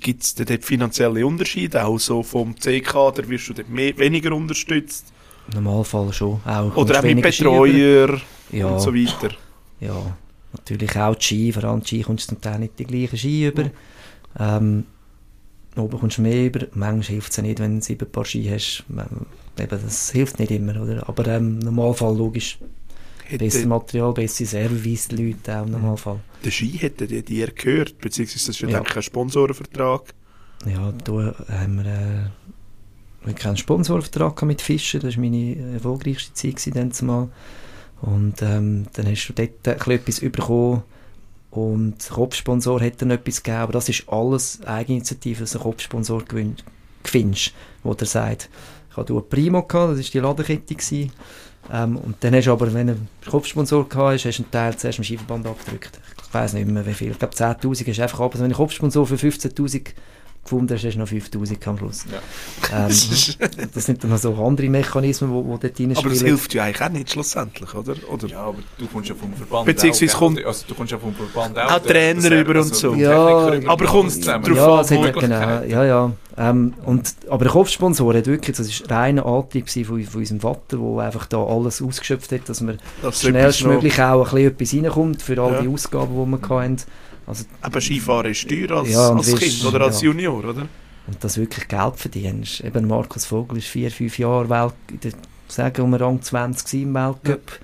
Gibt es dort finanzielle Unterschiede? Auch so vom C-Kader wirst du dort mehr, weniger unterstützt? im Normalfall schon. Auch, Oder auch mit. Betreuer Ja, und so weiter? ja, natürlich auch die Ski, vor allem die Ski kommst du zum Teil nicht die gleichen Ski über. Ähm, oben kommst du mehr über. Manchmal hilft es ja nicht, wenn du sieben Paar Ski hast. Ähm, Eben, das hilft nicht immer, oder? Aber ähm, im Normalfall logisch besser Hätte, Material, bessere Service, Leute auch im Normalfall. der Ski hätte die dir gehört, beziehungsweise das ist ja, Ja. denke ich, ein Sponsorenvertrag. Ja, da haben wir äh, wirklich einen Sponsorvertrag gehabt mit Fischer. Das war meine erfolgreichste Zeit dann zumal. Und ähm, dann hast du dort etwas bekommen. Und Kopfsponsor hat dann etwas gegeben. Aber das ist alles Eigeninitiative, dass du einen Kopfsponsor gewinn- findest, wo der sagt, ich hatte Primo, gehabt, das war die Ladekette. Ähm, und dann hast du aber, wenn du einen Kopfsponsor gehabt hast, hast du einen Teil zuerst im Skiverband abgedrückt. Ich weiß nicht mehr, wie viel. Ich glaube, 10'000 hast du einfach ab. Also wenn du einen Kopfsponsor für 15'000 gefunden hast, hast du noch 5'000 am Schluss. Ja. Ähm, das sind dann noch so andere Mechanismen, die, die dort reinspielen. Aber das hilft ja eigentlich auch nicht schlussendlich, oder? oder? Ja, aber du kommst ja vom Verband Beziehungsweise auch, kommt- gell? also du kommst ja vom Verband auch. Auch Trainer über und also so. Ja, über aber kommt zusammen. drauf ja, an, es hat, Möglichkeiten. genau, ja, ja. Ähm, und, aber der Kopfsponsor hat wirklich, das war reiner Antrieb von, von unserem Vater, der einfach da alles ausgeschöpft hat, dass so etwas schnellstmöglich auch ein bisschen etwas reinkommt für all Ja. die Ausgaben, die wir hatten. Also, Aber Skifahren ist teuer als, Ja, als wirst- Kind oder als ja. Junior, oder? und das wirklich Geld verdienst. Eben Markus Vogel ist vier, fünf Jahre Welt, in der, sagen wir Rang 20 gewesen im Weltcup.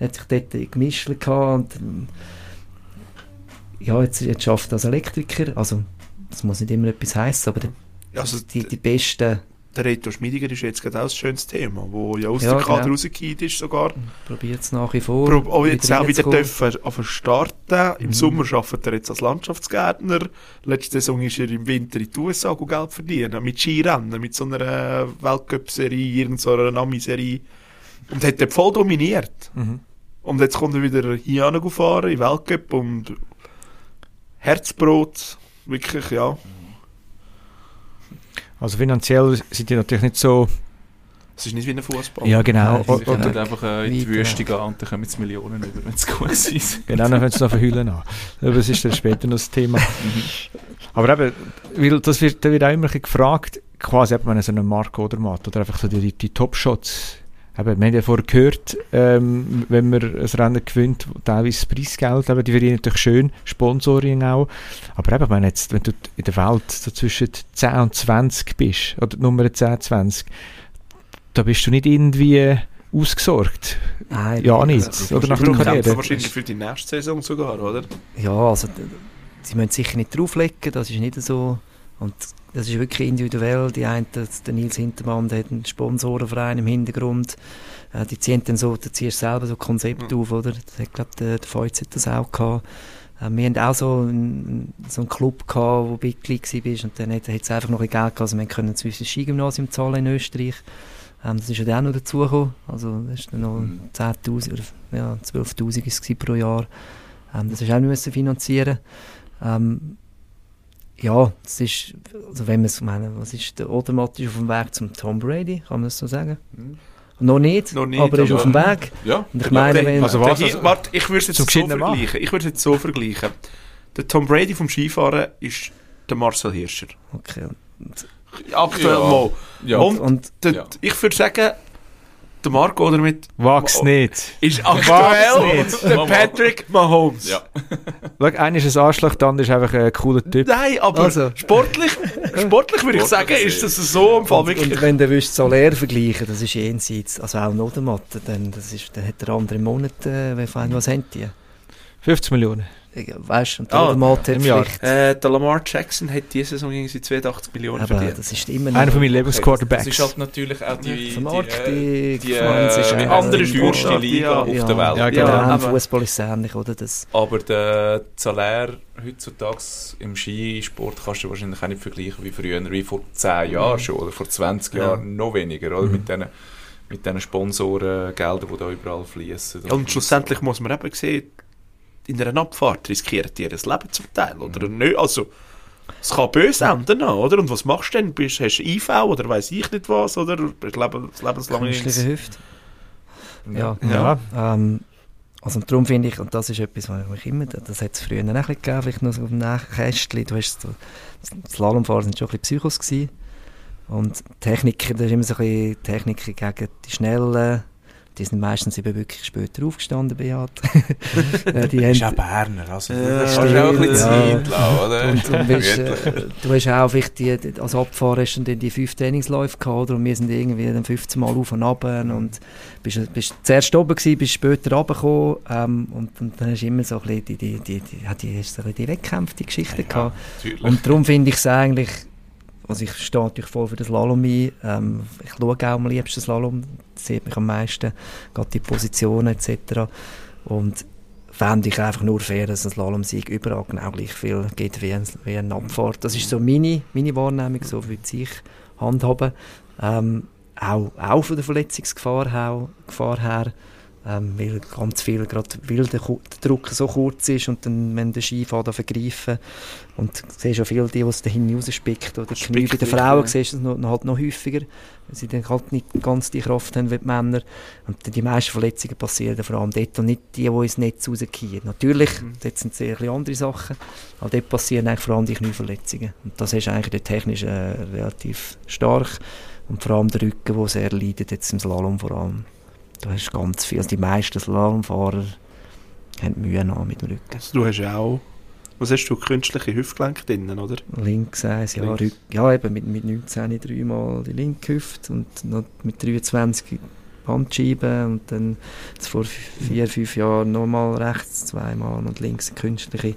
Hat sich dort gemischt gehabt und ähm, ja, jetzt, jetzt schafft er als Elektriker. Also, das muss nicht immer etwas heißen, aber die, Also, die, die besten der Reto Schmiediger ist jetzt gerade auch ein schönes Thema, wo ja aus Ja, der Kader genau. rausgefallen ist sogar. probiert es nach wie vor. Prob auch jetzt auch wieder dürfen auf starten. Im Mhm. Sommer arbeitet er jetzt als Landschaftsgärtner. Letzte Saison ist er im Winter in die USA Geld verdienen. Mit Skirennen, mit so einer Weltcup-Serie, irgendeiner Nami-Serie. Und hat dort voll dominiert. Mhm. Und jetzt kommt er wieder hier hin fahren, in Weltcup und Herzbrot. Wirklich, ja. Also finanziell sind die natürlich nicht so... Es ist nicht wie ein Fußball. Ja, genau. Nein, Sie können Oder, einfach äh, in die. Wüste gehen und dann kommen jetzt Millionen über, wenn es gut ist. genau, dann können sie noch verhüllen an. Aber das ist dann später noch das Thema. Aber eben, weil das wird, da wird auch immer gefragt, quasi eben, wenn so einen Marco oder Matt oder einfach so die, die Top-Shots. Eben, wir haben ja vorher gehört, ähm, wenn man ein Rennen gewinnt, teilweise Preisgeld, eben, die verdienen natürlich schön, Sponsoring auch. Aber eben, meine jetzt, wenn du in der Welt so zwischen 10 und 20 bist, oder Nummer 10, 20, da bist du nicht irgendwie ausgesorgt. Nein, Ja, nicht. also, Oder nach der Karriere. wahrscheinlich für die nächste Saison sogar, oder? Ja, also sie müssen sicher nicht drauflegen, das ist nicht so. Und das ist wirklich individuell. Die einen, der Nils Hintermann, der hat einen Sponsorenverein im Hintergrund. Äh, die ziehen dann so, da ziehst du selber so Konzept Mhm. auf, oder? Das hat, glaub, der, der Feuz hat das auch gehabt. Äh, wir haben auch so einen, so einen Club gehabt, wo Mitglied war und dann hat es einfach noch ein Geld gehabt. Also wir können zum Beispiel das Skigymnasium zahlen in Österreich. Ähm, das ist ja dann auch noch dazugekommen. Also das ist dann noch Mhm. 10'000 oder ja, 12'000 ist es gewesen pro Jahr. Ähm, das du auch nicht müssen finanzieren. Ähm, ja, das ist, also wenn man es, meine, was ist der Odermatt ist auf dem Weg zum Tom Brady, kann man das so sagen? Mhm. Noch nicht, Noch nicht, aber er ist auf dem Weg. Ja. Und ich meine, wenn, Also was? Also- warte, ich würde es jetzt Zum so vergleichen. Ich würde es jetzt so vergleichen. Der Tom Brady vom Skifahren ist der Marcel Hirscher. okay. Aktuell Ja. mal. Ja. Und Und der, Ja. ich würde sagen, der Marco oder mit Wachs nicht. ist aktuell nicht. der. Patrick Mahomes. Ja. Schau, einer ist ein Arschloch, der andere ist einfach ein cooler Typ. Nein, aber Also. sportlich, sportlich würde ich sagen, ist das so im Fall Und, wirklich. und wenn du willst Soler vergleichen, das ist jenseits, also auch noch der Mathe, dann, das ist, dann hat der andere im Monat, äh, was haben die? 50 Millionen. Ich- Weißt du, und der Ah, andere Mathe hat vielleicht, Äh, der Lamar Jackson hat diese Saison irgendwie 82 Millionen aber verdient. das ist immer noch Einer von meinen Das Lieblingsquarterbacks. ist halt natürlich auch die, die, Vermarktung, äh, die Fernsehen, äh, andere die teuerste Liga ja. auf Ja. der Welt. Ja, Ja, genau. Ja, genau, aber- Fußball ist ähnlich, oder? Das, Aber der Salär heutzutage im Skisport kannst du wahrscheinlich auch nicht vergleichen wie früher, wie vor 10 Jahren schon oder vor 20 Ja. Jahren noch weniger, oder? Mit diesen mit diesen Sponsorengeldern, die da überall fließen. Ja, und schlussendlich muss man eben sehen, in einer Abfahrt riskieren die ihr Leben zum Teil, oder nicht? Also, es kann böse enden, oder? Und was machst du denn? Bist, hast du IV oder weiß ich nicht was, oder? Bist leben, lebenslang künstliche Hüfte. Ja. Ja. Ähm, also darum finde ich, und das ist etwas, was ich immer, das hat es früher auch ein bisschen gegeben, vielleicht noch so auf dem Kästchen, du hast Slalomfahrer sind schon ein bisschen Psychos gewesen. Und Techniker, da ist immer so ein bisschen Techniker gegen die Schnellen, die sind meistens eben wirklich später aufgestanden, Beat. Ja, die haben, Berner. Also, Ja, Das auch ein bisschen ja. Zeit lassen, oder? Und du, bist, Gemütlich. äh, du hast auch vielleicht die, als Abfahrer hast du dann die fünf Trainingsläufe gehabt, oder? und wir sind irgendwie dann 15 Mal auf und ab und bist, bist zuerst oben gewesen, bist später runtergekommen ähm, und, und dann hast du immer so ein bisschen die, die, die, die, ja, die, hast so ein bisschen die Wettkämpfe, die Geschichte gehabt. Natürlich. Und darum finde ich es eigentlich, also ich stehe natürlich voll für den Slalom ein, ähm, ich schaue auch am liebsten Slalom, das sieht mich am meisten, gerade die Positionen etc. Und fände ich einfach nur fair, dass ein Slalom-Sieg überall genau gleich viel geht wie ein, wie eine Abfahrt. Das ist so meine, meine Wahrnehmung, so würde ich handhaben. Ähm, auch, auch von der Verletzungsgefahr her, Gefahr her ähm, weil ganz viel, gerade weil der, Druck so kurz ist und dann, wenn der Ski fährt, an vergreifen und siehst schon viele, die, die es dahin rausspickt oder die Knie bei den Frauen ja. siehst du es noch, halt noch häufiger, weil sie dann halt nicht ganz die Kraft haben wie die Männer und die meisten Verletzungen passieren vor allem dort und nicht die, die ins Netz rausgehen. Natürlich, Mhm. dort sind sehr andere Sachen, aber dort passieren eigentlich vor allem die Knieverletzungen und das ist eigentlich der technisch äh, relativ stark und vor allem der Rücken, der sehr leidet, jetzt im Slalom vor allem. Da hast ganz viel, also die meisten Slalomfahrer haben Mühe noch mit dem Rücken. Also, du hast ja auch, was hast du, künstliche Hüftgelenke drinnen, oder? Links eins, ja, Links. Ja eben mit, mit 19 dreimal die linke Hüfte und noch mit 23 Bandscheiben und dann vor vier, fünf Jahren nochmal rechts zweimal und links eine künstliche.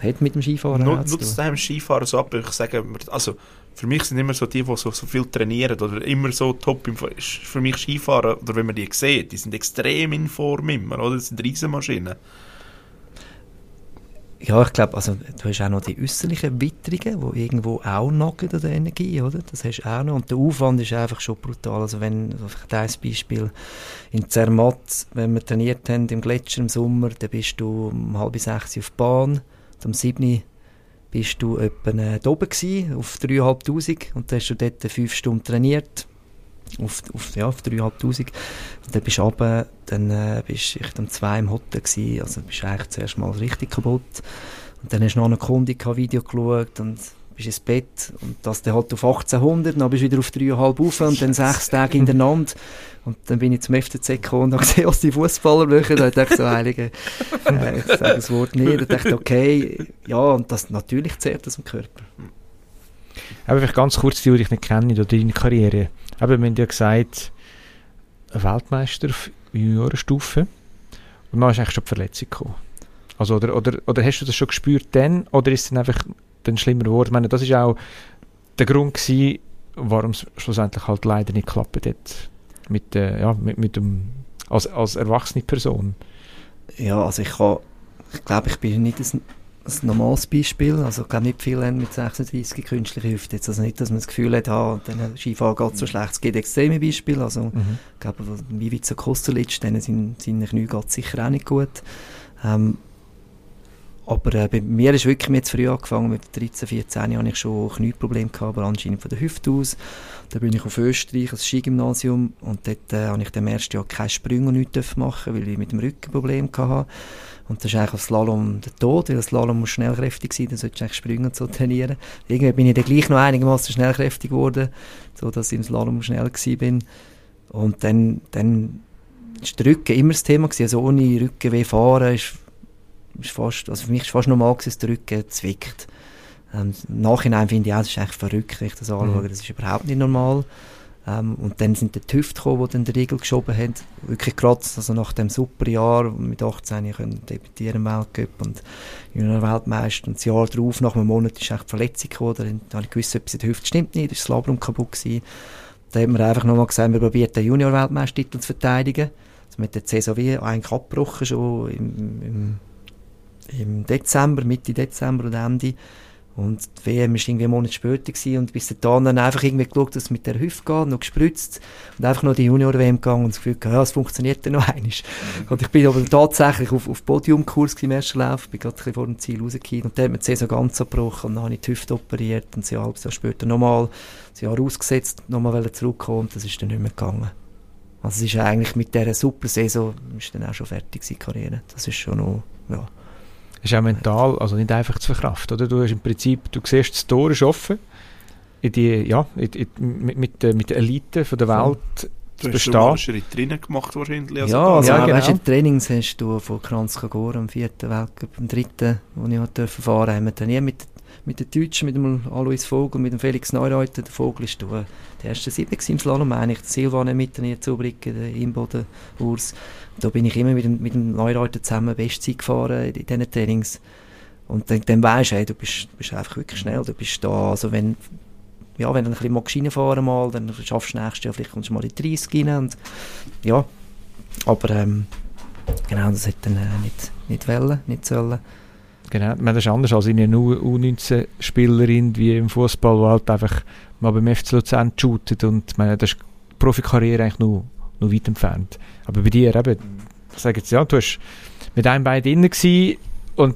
Hat mit dem Skifahren Nu- auch zu Nutzt dem Skifahren so ab, ich sage, also für mich sind immer so die, die so, so viel trainieren oder immer so top im ist für mich Skifahren, oder wenn man die sieht, die sind extrem in Form immer, oder? Das sind Riesenmaschinen. Ja, ich glaube, also du hast auch noch die äußerlichen Witterungen, die irgendwo auch nagen an der Energie, oder? Das hast du auch noch. Und der Aufwand ist einfach schon brutal. Also wenn, also ein Beispiel, in Zermatt, wenn wir trainiert haben im Gletscher im Sommer, dann bist du um halb sechs auf die Bahn, und um sieben bist du etwa äh, da oben gewesen, auf 3'500 und hast du dort fünf Stunden trainiert, auf, auf, ja, auf 3'500 und dann bist du runter, dann äh, bist du um zwei im Hotel gewesen, also bist du eigentlich zuerst mal richtig kaputt. Und dann hast du noch eine Kunde gehabt, Video geschaut und bist ins Bett und das dann halt auf 1800, dann bist du wieder auf 3,5 rauf und dann sechs Tage hintereinander und dann bin ich zum FCZ gekommen und habe gesehen, was die Fußballer machen. Da dachte ich so, heilige, äh, ich sage das Wort nicht. Da dachte ich, okay, ja, und das natürlich zehrt das im Körper. Aber vielleicht ganz kurz, die, ich nicht kenne, oder deine Karriere. Aber wir haben ja gesagt, Weltmeister auf Juniorenstufe. Und dann ist eigentlich schon die Verletzung gekommen. Also, oder, oder, oder hast du das schon gespürt dann? Oder ist es dann einfach dann schlimmer geworden? Ich meine, das ist auch der Grund gewesen, warum es schlussendlich halt leider nicht geklappt hat. Mit, äh, ja, mit, mit dem, als, als erwachsene Person. Ja, also ich kann, ich glaube, ich bin nicht ein ein normales Beispiel. Also, ich glaube, nicht viele haben mit 36 künstliche Hüfte. Jetzt also nicht, dass man das Gefühl hat, ah, dann Skifahren geht so schlecht. Es gibt extreme Beispiele. Also, Mhm. ich glaube, Vivica Kostelic, denen sind seine Knie geht sicher auch nicht gut. Ähm, aber äh, bei mir ist wirklich mit zu früh angefangen. Mit 13, 14 hatte ich schon Knieprobleme, gehabt, aber anscheinend von der Hüfte aus. Dann bin ich auf Österreich, als Skigymnasium, und dort äh, habe ich im ersten Jahr keine Sprünge und nichts machen, weil ich mit dem Rücken Probleme hatte. Und das ist eigentlich Slalom der Tod, weil das Slalom muss schnellkräftig sein, dann solltest du eigentlich Sprünge so trainieren. Irgendwie bin ich dann gleich noch einigermaßen schnellkräftig geworden, so dass ich im Slalom schnell bin. Und dann, dann ist der Rücken immer das Thema gewesen. Also ohne Rückenweh fahren ist, ist fast, also für mich ist fast normal dass der Rücken zwickt. Ähm, Im Nachhinein finde ich auch, das ist eigentlich verrückt, wenn ich das anschaue. Mhm. Das ist überhaupt nicht normal. Ähm, und dann sind die Hüfte gekommen, die dann den Riegel geschoben haben. Wirklich gerade also nach dem super Jahr, mit 18 ich konnte debütieren im Weltcup und Junior Weltmeister. Und das Jahr darauf, nach einem Monat, ist echt die Verletzung gekommen. Dann da habe ich gewusst, etwas in der Hüfte stimmt nicht, da ist das Labrum kaputt gewesen. Da haben wir einfach nochmal gesagt, wir probieren den Junior-Weltmeistertitel zu verteidigen. Also mit der Saison wie eigentlich abgebrochen schon im, im, im Dezember, Mitte Dezember oder Ende. Und die WM war irgendwie einen Monat später gewesen und bis dahin dann einfach irgendwie geschaut, dass es mit der Hüfte geht, noch gespritzt und einfach noch die Junior-WM gegangen und das Gefühl gehabt, ja, es funktioniert dann noch einmal. Und ich bin aber tatsächlich auf, auf Podiumkurs im ersten Lauf, bin gerade ein vor dem Ziel rausgekommen und dann hat mir die Saison ganz abgebrochen und dann habe ich die Hüfte operiert und ein halbes Jahr später nochmal, ein Jahr ausgesetzt, nochmal zurückkommen und das ist dann nicht mehr gegangen. Also es ist eigentlich mit dieser super Saison ist dann auch schon fertig die Karriere. Das ist schon noch, ja. Ist auch mental, also nicht einfach zu verkraften, oder? Du hast im Prinzip, du siehst, das Tor ist offen, in die, ja, in, in, mit, mit, der- mit der Elite von der Welt zu Du hast bestehen. schon Schritt drinnen gemacht wahrscheinlich. ja, also ja, ja, genau. weißt du, in Trainings hast du von Kranz Kagor am vierten Weltcup, am dritten, wo ich halt dürfen fahren, haben wir trainiert mit, mit den Deutschen, mit dem Alois Vogel, mit dem Felix Neureuter. Der Vogel ist der erste gewesen im Slalom, eigentlich. Der Silvan hat mit trainiert, Zubricken, der Imboden, Urs. Da bin ich immer mit dem, mit dem Neureuter zusammen Bestzeit gefahren in, in diesen Trainings. Und dann, dann weisst du, hey, du bist, bist einfach wirklich schnell, du bist da, also wenn, ja, wenn du ein bisschen magst reinfahren mal, dann schaffst du nächstes Jahr, vielleicht kommst du mal in die 30 rein und ja, aber ähm, genau, das hätte dann äh, nicht, nicht wollen, nicht sollen. Genau, das ist anders als in einer U19-Spielerin wie im Fußball, die halt einfach mal beim FC Luzern shootet und meine, das ist die Profikarriere eigentlich noch, noch weit entfernt. Aber bei dir eben, ich sage ja, du hast mit einem Bein drinnen gewesen und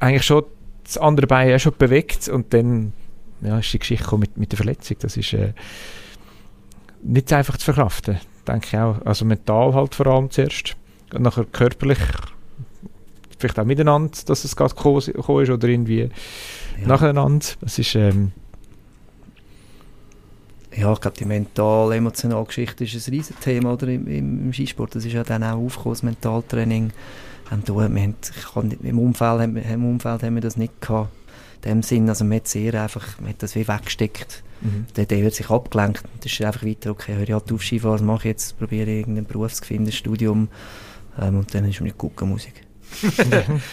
eigentlich schon das andere Bein auch schon bewegt und dann ja, ist die Geschichte mit, mit der Verletzung. Das ist äh, nicht einfach zu verkraften, denke ich auch. Also mental halt vor allem zuerst und nachher körperlich vielleicht auch miteinander, dass es gerade gekommen ist oder irgendwie Ja, nacheinander. Es ist, ähm, ja ich glaube, die mental-emotionale Geschichte ist ein riesen Thema oder, im, im, Skisport. Das ist ja dann auch aufgekommen, das Mentaltraining. Ähm, wir haben, nicht, im, Umfeld, haben, wir- Im Umfeld haben wir das nicht gehabt. In dem Sinn, also man hat sehr einfach, man hat das wie weggesteckt. Der, der wird sich abgelenkt. Das ist einfach weiter, okay, hör ich halt auf Skifahren, was mache ich jetzt? Probiere irgendeinen Beruf zu finden, ein Studium. Ähm, und dann ist mir gucken Musik.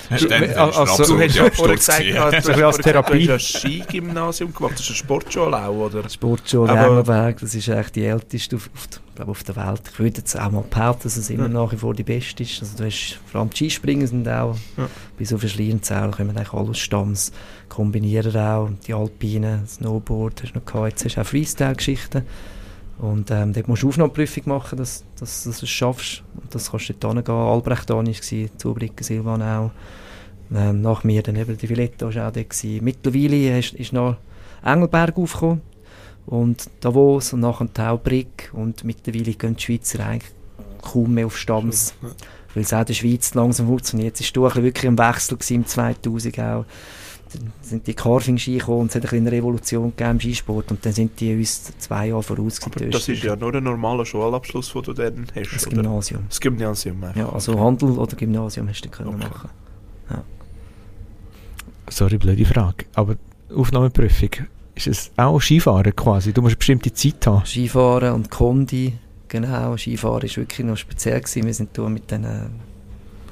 Hast du dann, Du- der also, Du hast ja vorher gesagt, du hast Therapie. Du hast ein Skigymnasium gemacht, das ist eine Sportschule auch, oder? Sportschule Aber- Engelberg, das ist eigentlich die älteste auf, glaube auf der Welt. Ich würde jetzt auch mal behaupten, dass es immer nach wie vor die beste ist. Also du hast, vor allem die Skispringen sind auch, Ja. bis auf Schliernzell kommen eigentlich alles Stamms, kombinieren auch, die Alpinen, Snowboard, hast du noch gehabt, jetzt hast du auch Freestyle-Geschichten. Und ähm, dort musst du Aufnahmeprüfung machen, dass, dass, dass du es schaffst. Das kannst du dort hingehen. Albrecht war es, Zubricken, Silvan auch. Ähm, nach mir dann eben die Villetta war auch dort. Mittlerweile ist, ist noch Engelberg aufgekommen und Davos und nachher Taubrick und mittlerweile gehen die Schweizer eigentlich kaum mehr auf Stamms, weil es auch in der Schweiz langsam funktioniert. Es war wirklich ein Wechsel im 2000 auch sind die Carving-Ski gekommen und es hat eine Revolution gegeben im Skisport und dann sind die uns zwei Jahre voraus Aber das ist ja nur ein normaler Schulabschluss, den du dann hast, Das Gymnasium. Das Gymnasium einfach. Ja, also. Handel oder Gymnasium hast du können okay. machen. Ja. Sorry, blöde Frage, aber Aufnahmeprüfung, ist es auch Skifahren quasi? Du musst eine bestimmte Zeit haben. Skifahren und Kondi, genau. Skifahren war wirklich noch speziell. Gewesen. Wir sind hier mit den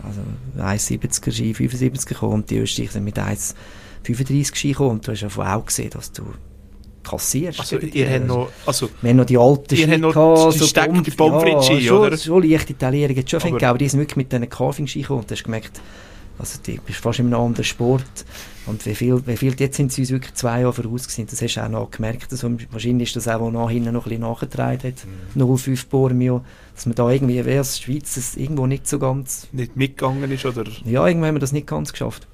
also 1,70er Ski, 75er gekommen und die Österreicher sind mit 1,70 35 reinkommen und du hast ja auch gesehen, dass du kassierst. Also, ihr habt noch, also, wir haben noch die alten Ski gehabt. Die so Bombe, Bombe ja, Ski, schon, oder? Schon leichte schon aber, Finke, aber die sind wirklich mit diesen Carving-Ski gekommen und du hast gemerkt, also du bist fast in einem anderen Sport und wie viel, wie viel jetzt sind sie uns wirklich zwei Jahre voraus gewesen, das hast du auch noch gemerkt. Also, wahrscheinlich ist das auch, was nachher noch ein bisschen nachgetragen hat, mhm. 05 Bormio, dass man da irgendwie, wie als Schweiz, irgendwo nicht so ganz... Nicht mitgegangen ist, oder? Ja, irgendwie haben wir das nicht ganz geschafft.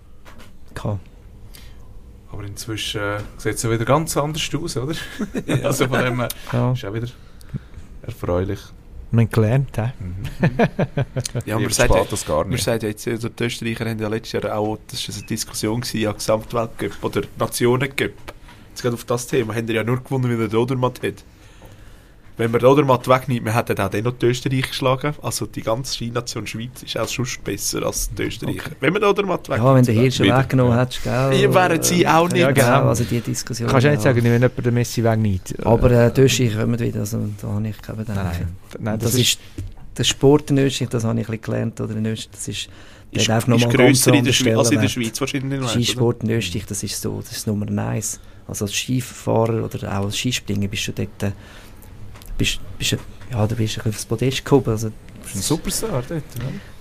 Kann. Aber inzwischen äh, sieht es ja wieder ganz anders aus, oder? also von dem her Ja. ist auch wieder erfreulich. Man gelernt, hä? Ja, Lieber man sagt, ja, als gar man nicht. sagt ja jetzt, also die Österreicher haben ja letztes Jahr auch, das war eine Diskussion gewesen, am Gesamtweltcup oder Nationencup. Jetzt gerade auf das Thema, haben die ja nur gewonnen, weil der Dodermatt hat. Wenn man den Dodermatt wegnimmt, man hätte auch den noch die Österreich geschlagen. Also die ganze Skination Schweiz ist auch schon besser als die Österreicher. Wenn man den Dodermatt wegnimmt. Ja, wenn der Hirsch weggenommen hättest, gell? Ja, wären sie auch nicht. Ja, genau. Also die Diskussion. Kannst du nicht sagen, wenn jemand den Messi wegnimmt. Aber äh, die Österreicher kommen wieder, also da habe ich keine Bedenken. Nein, nein, das, ist, der Sport in Österreich, das habe ich ein bisschen gelernt, oder in Österreich, das ist, der Ist, ist grösser in der Schweiz als in der. Schweiz wahrscheinlich. nicht, oder? Skisport in Österreich, das ist so, das ist Nummer eins. Also als Skifahrer oder auch als Skispringer bist du dort, äh, bist, bist, ja, bist du ein bisschen aufs Podest gehoben. Also, Du bist ein Superstar dort, oder?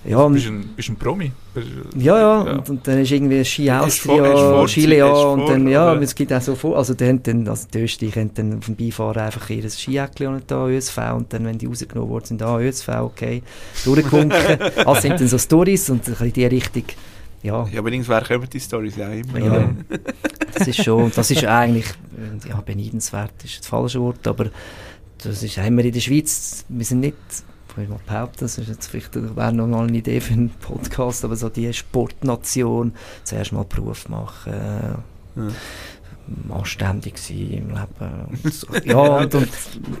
ja, Du und, bist ein, bist ein Promi. Bist- ja, ja, Und, und dann ist irgendwie Ski Austria, Chile und dann, ja, es gibt auch so vor, also die, haben dann, also die Österreicher haben dann auf dem Beifahren einfach ihr Skiäckchen da, ÖSV, und dann, wenn die rausgenommen worden sind, ah, ÖSV, okay, durchgewunken. also sind dann so Stories und in die Richtung, ja, Ja, aber irgendwann kommen die Storys ja immer. Ja, das ist schon, das ist eigentlich, äh, ja, beneidenswert ist das falsche Wort, aber das ist, haben wir in der Schweiz, wir sind nicht, ich mal behaupten, das ist jetzt vielleicht, wäre noch mal eine Idee für einen Podcast, aber so die Sportnation, zuerst mal Beruf machen, äh, anständig sein im Leben. Und so. Ja, und, und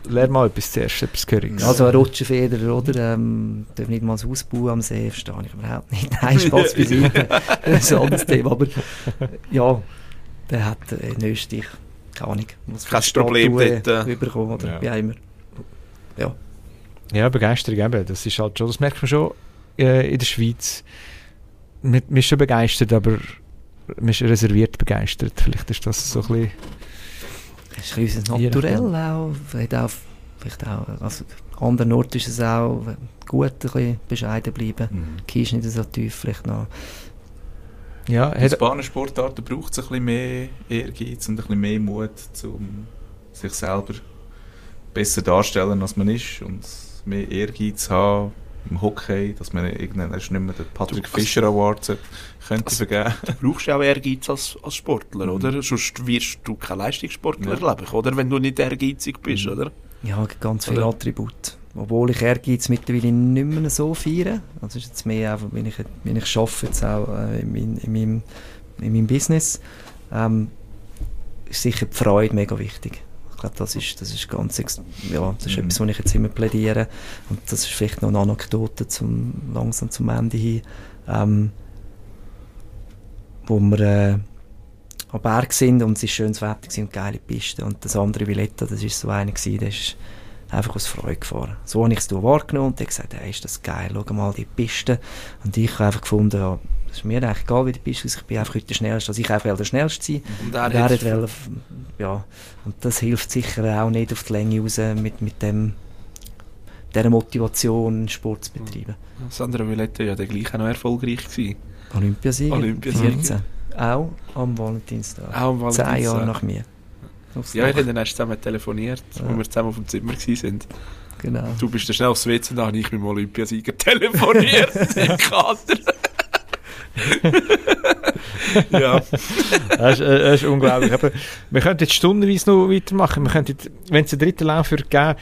Lern mal etwas zuerst, etwas Gehöriges. also ein Rutschenfeder, oder? Ähm, darf nicht mal ein Haus bauen am See, verstehe ich überhaupt nicht. Nein, Spaß beiseite. das ist ein anderes Thema, aber ja, der hat äh, in Österreich, keine Ahnung, was Kein Problem dort, äh. bekommen, oder Ja. wie auch immer. Ja, Ja, Begeisterung eben. Das ist halt schon, das merkt man schon äh, in der Schweiz. Man, man ist schon begeistert, aber man ist reserviert begeistert. Vielleicht ist das so ein bisschen... das ist ein bisschen Naturell auch, vielleicht auch, vielleicht auch, also an anderen Orten ist es auch gut, ein bisschen bescheiden bleiben. Mhm. Kies nicht so tief, vielleicht noch. Ja, In Bahnensportarten braucht es ein bisschen mehr Ehrgeiz und ein bisschen mehr Mut, um sich selber besser darstellen, als man ist und mehr Ehrgeiz haben im Hockey, dass man irgendwann erst nicht mehr den Patrick Du- also- Fischer Award könnte Also- vergeben. Du brauchst ja auch Ehrgeiz als, als Sportler, Mhm. oder? Sonst wirst du kein Leistungssportler, Ja. glaube ich, oder? Wenn du nicht ehrgeizig bist, Mhm. oder? Ja, ganz viele? Attribute. Obwohl ich Ehrgeiz mittlerweile nicht mehr so feiere. Also ist jetzt mehr einfach, wenn ich, wenn ich arbeite, jetzt auch äh, in, in, meinem, in meinem Business, ähm, ist sicher die Freude mega wichtig. Ich glaube, das ist, das ist ganz, ja, das ist Mhm. etwas, was ich jetzt immer plädiere. Und das ist vielleicht noch eine Anekdote zum, langsam zum Ende hin. Ähm, wo wir äh, am Berg sind und es ist schönes Wetter und geile Piste. Und das andere Villetta, das ist so einer gewesen, der ist einfach aus Freude gefahren. So habe ich es wahrgenommen und der gesagt, hey, ist das geil, schau mal die Piste. Und ich habe einfach gefunden, ja, das ist mir eigentlich egal, wie die Piste ist, ich bin einfach heute der Schnellste. Also ich einfach der Schnellste sein. Und er Und er hat- wollen, ja, und das hilft sicher auch nicht auf die Länge raus mit, mit dem, dieser Motivation, Sport zu betreiben. Sandra Villette ja der gleich auch noch erfolgreich gewesen. Olympiasieger, Olympiasieger. 14. Auch am Valentinstag. Auch am Zehn Valentinstag. Jahre nach mir. Aufs Ja, wir Dach. haben dann erst zusammen telefoniert, Ja. wo wir zusammen auf dem Zimmer waren. Genau. Du bist dann schnell aufs WC, da habe ich mit dem Olympiasieger telefoniert im Kader. ja, das, ist, äh, das ist unglaublich. Aber wir könnten jetzt stundenweise noch weitermachen. Wir könnten, wenn es einen dritten Lauf würde geben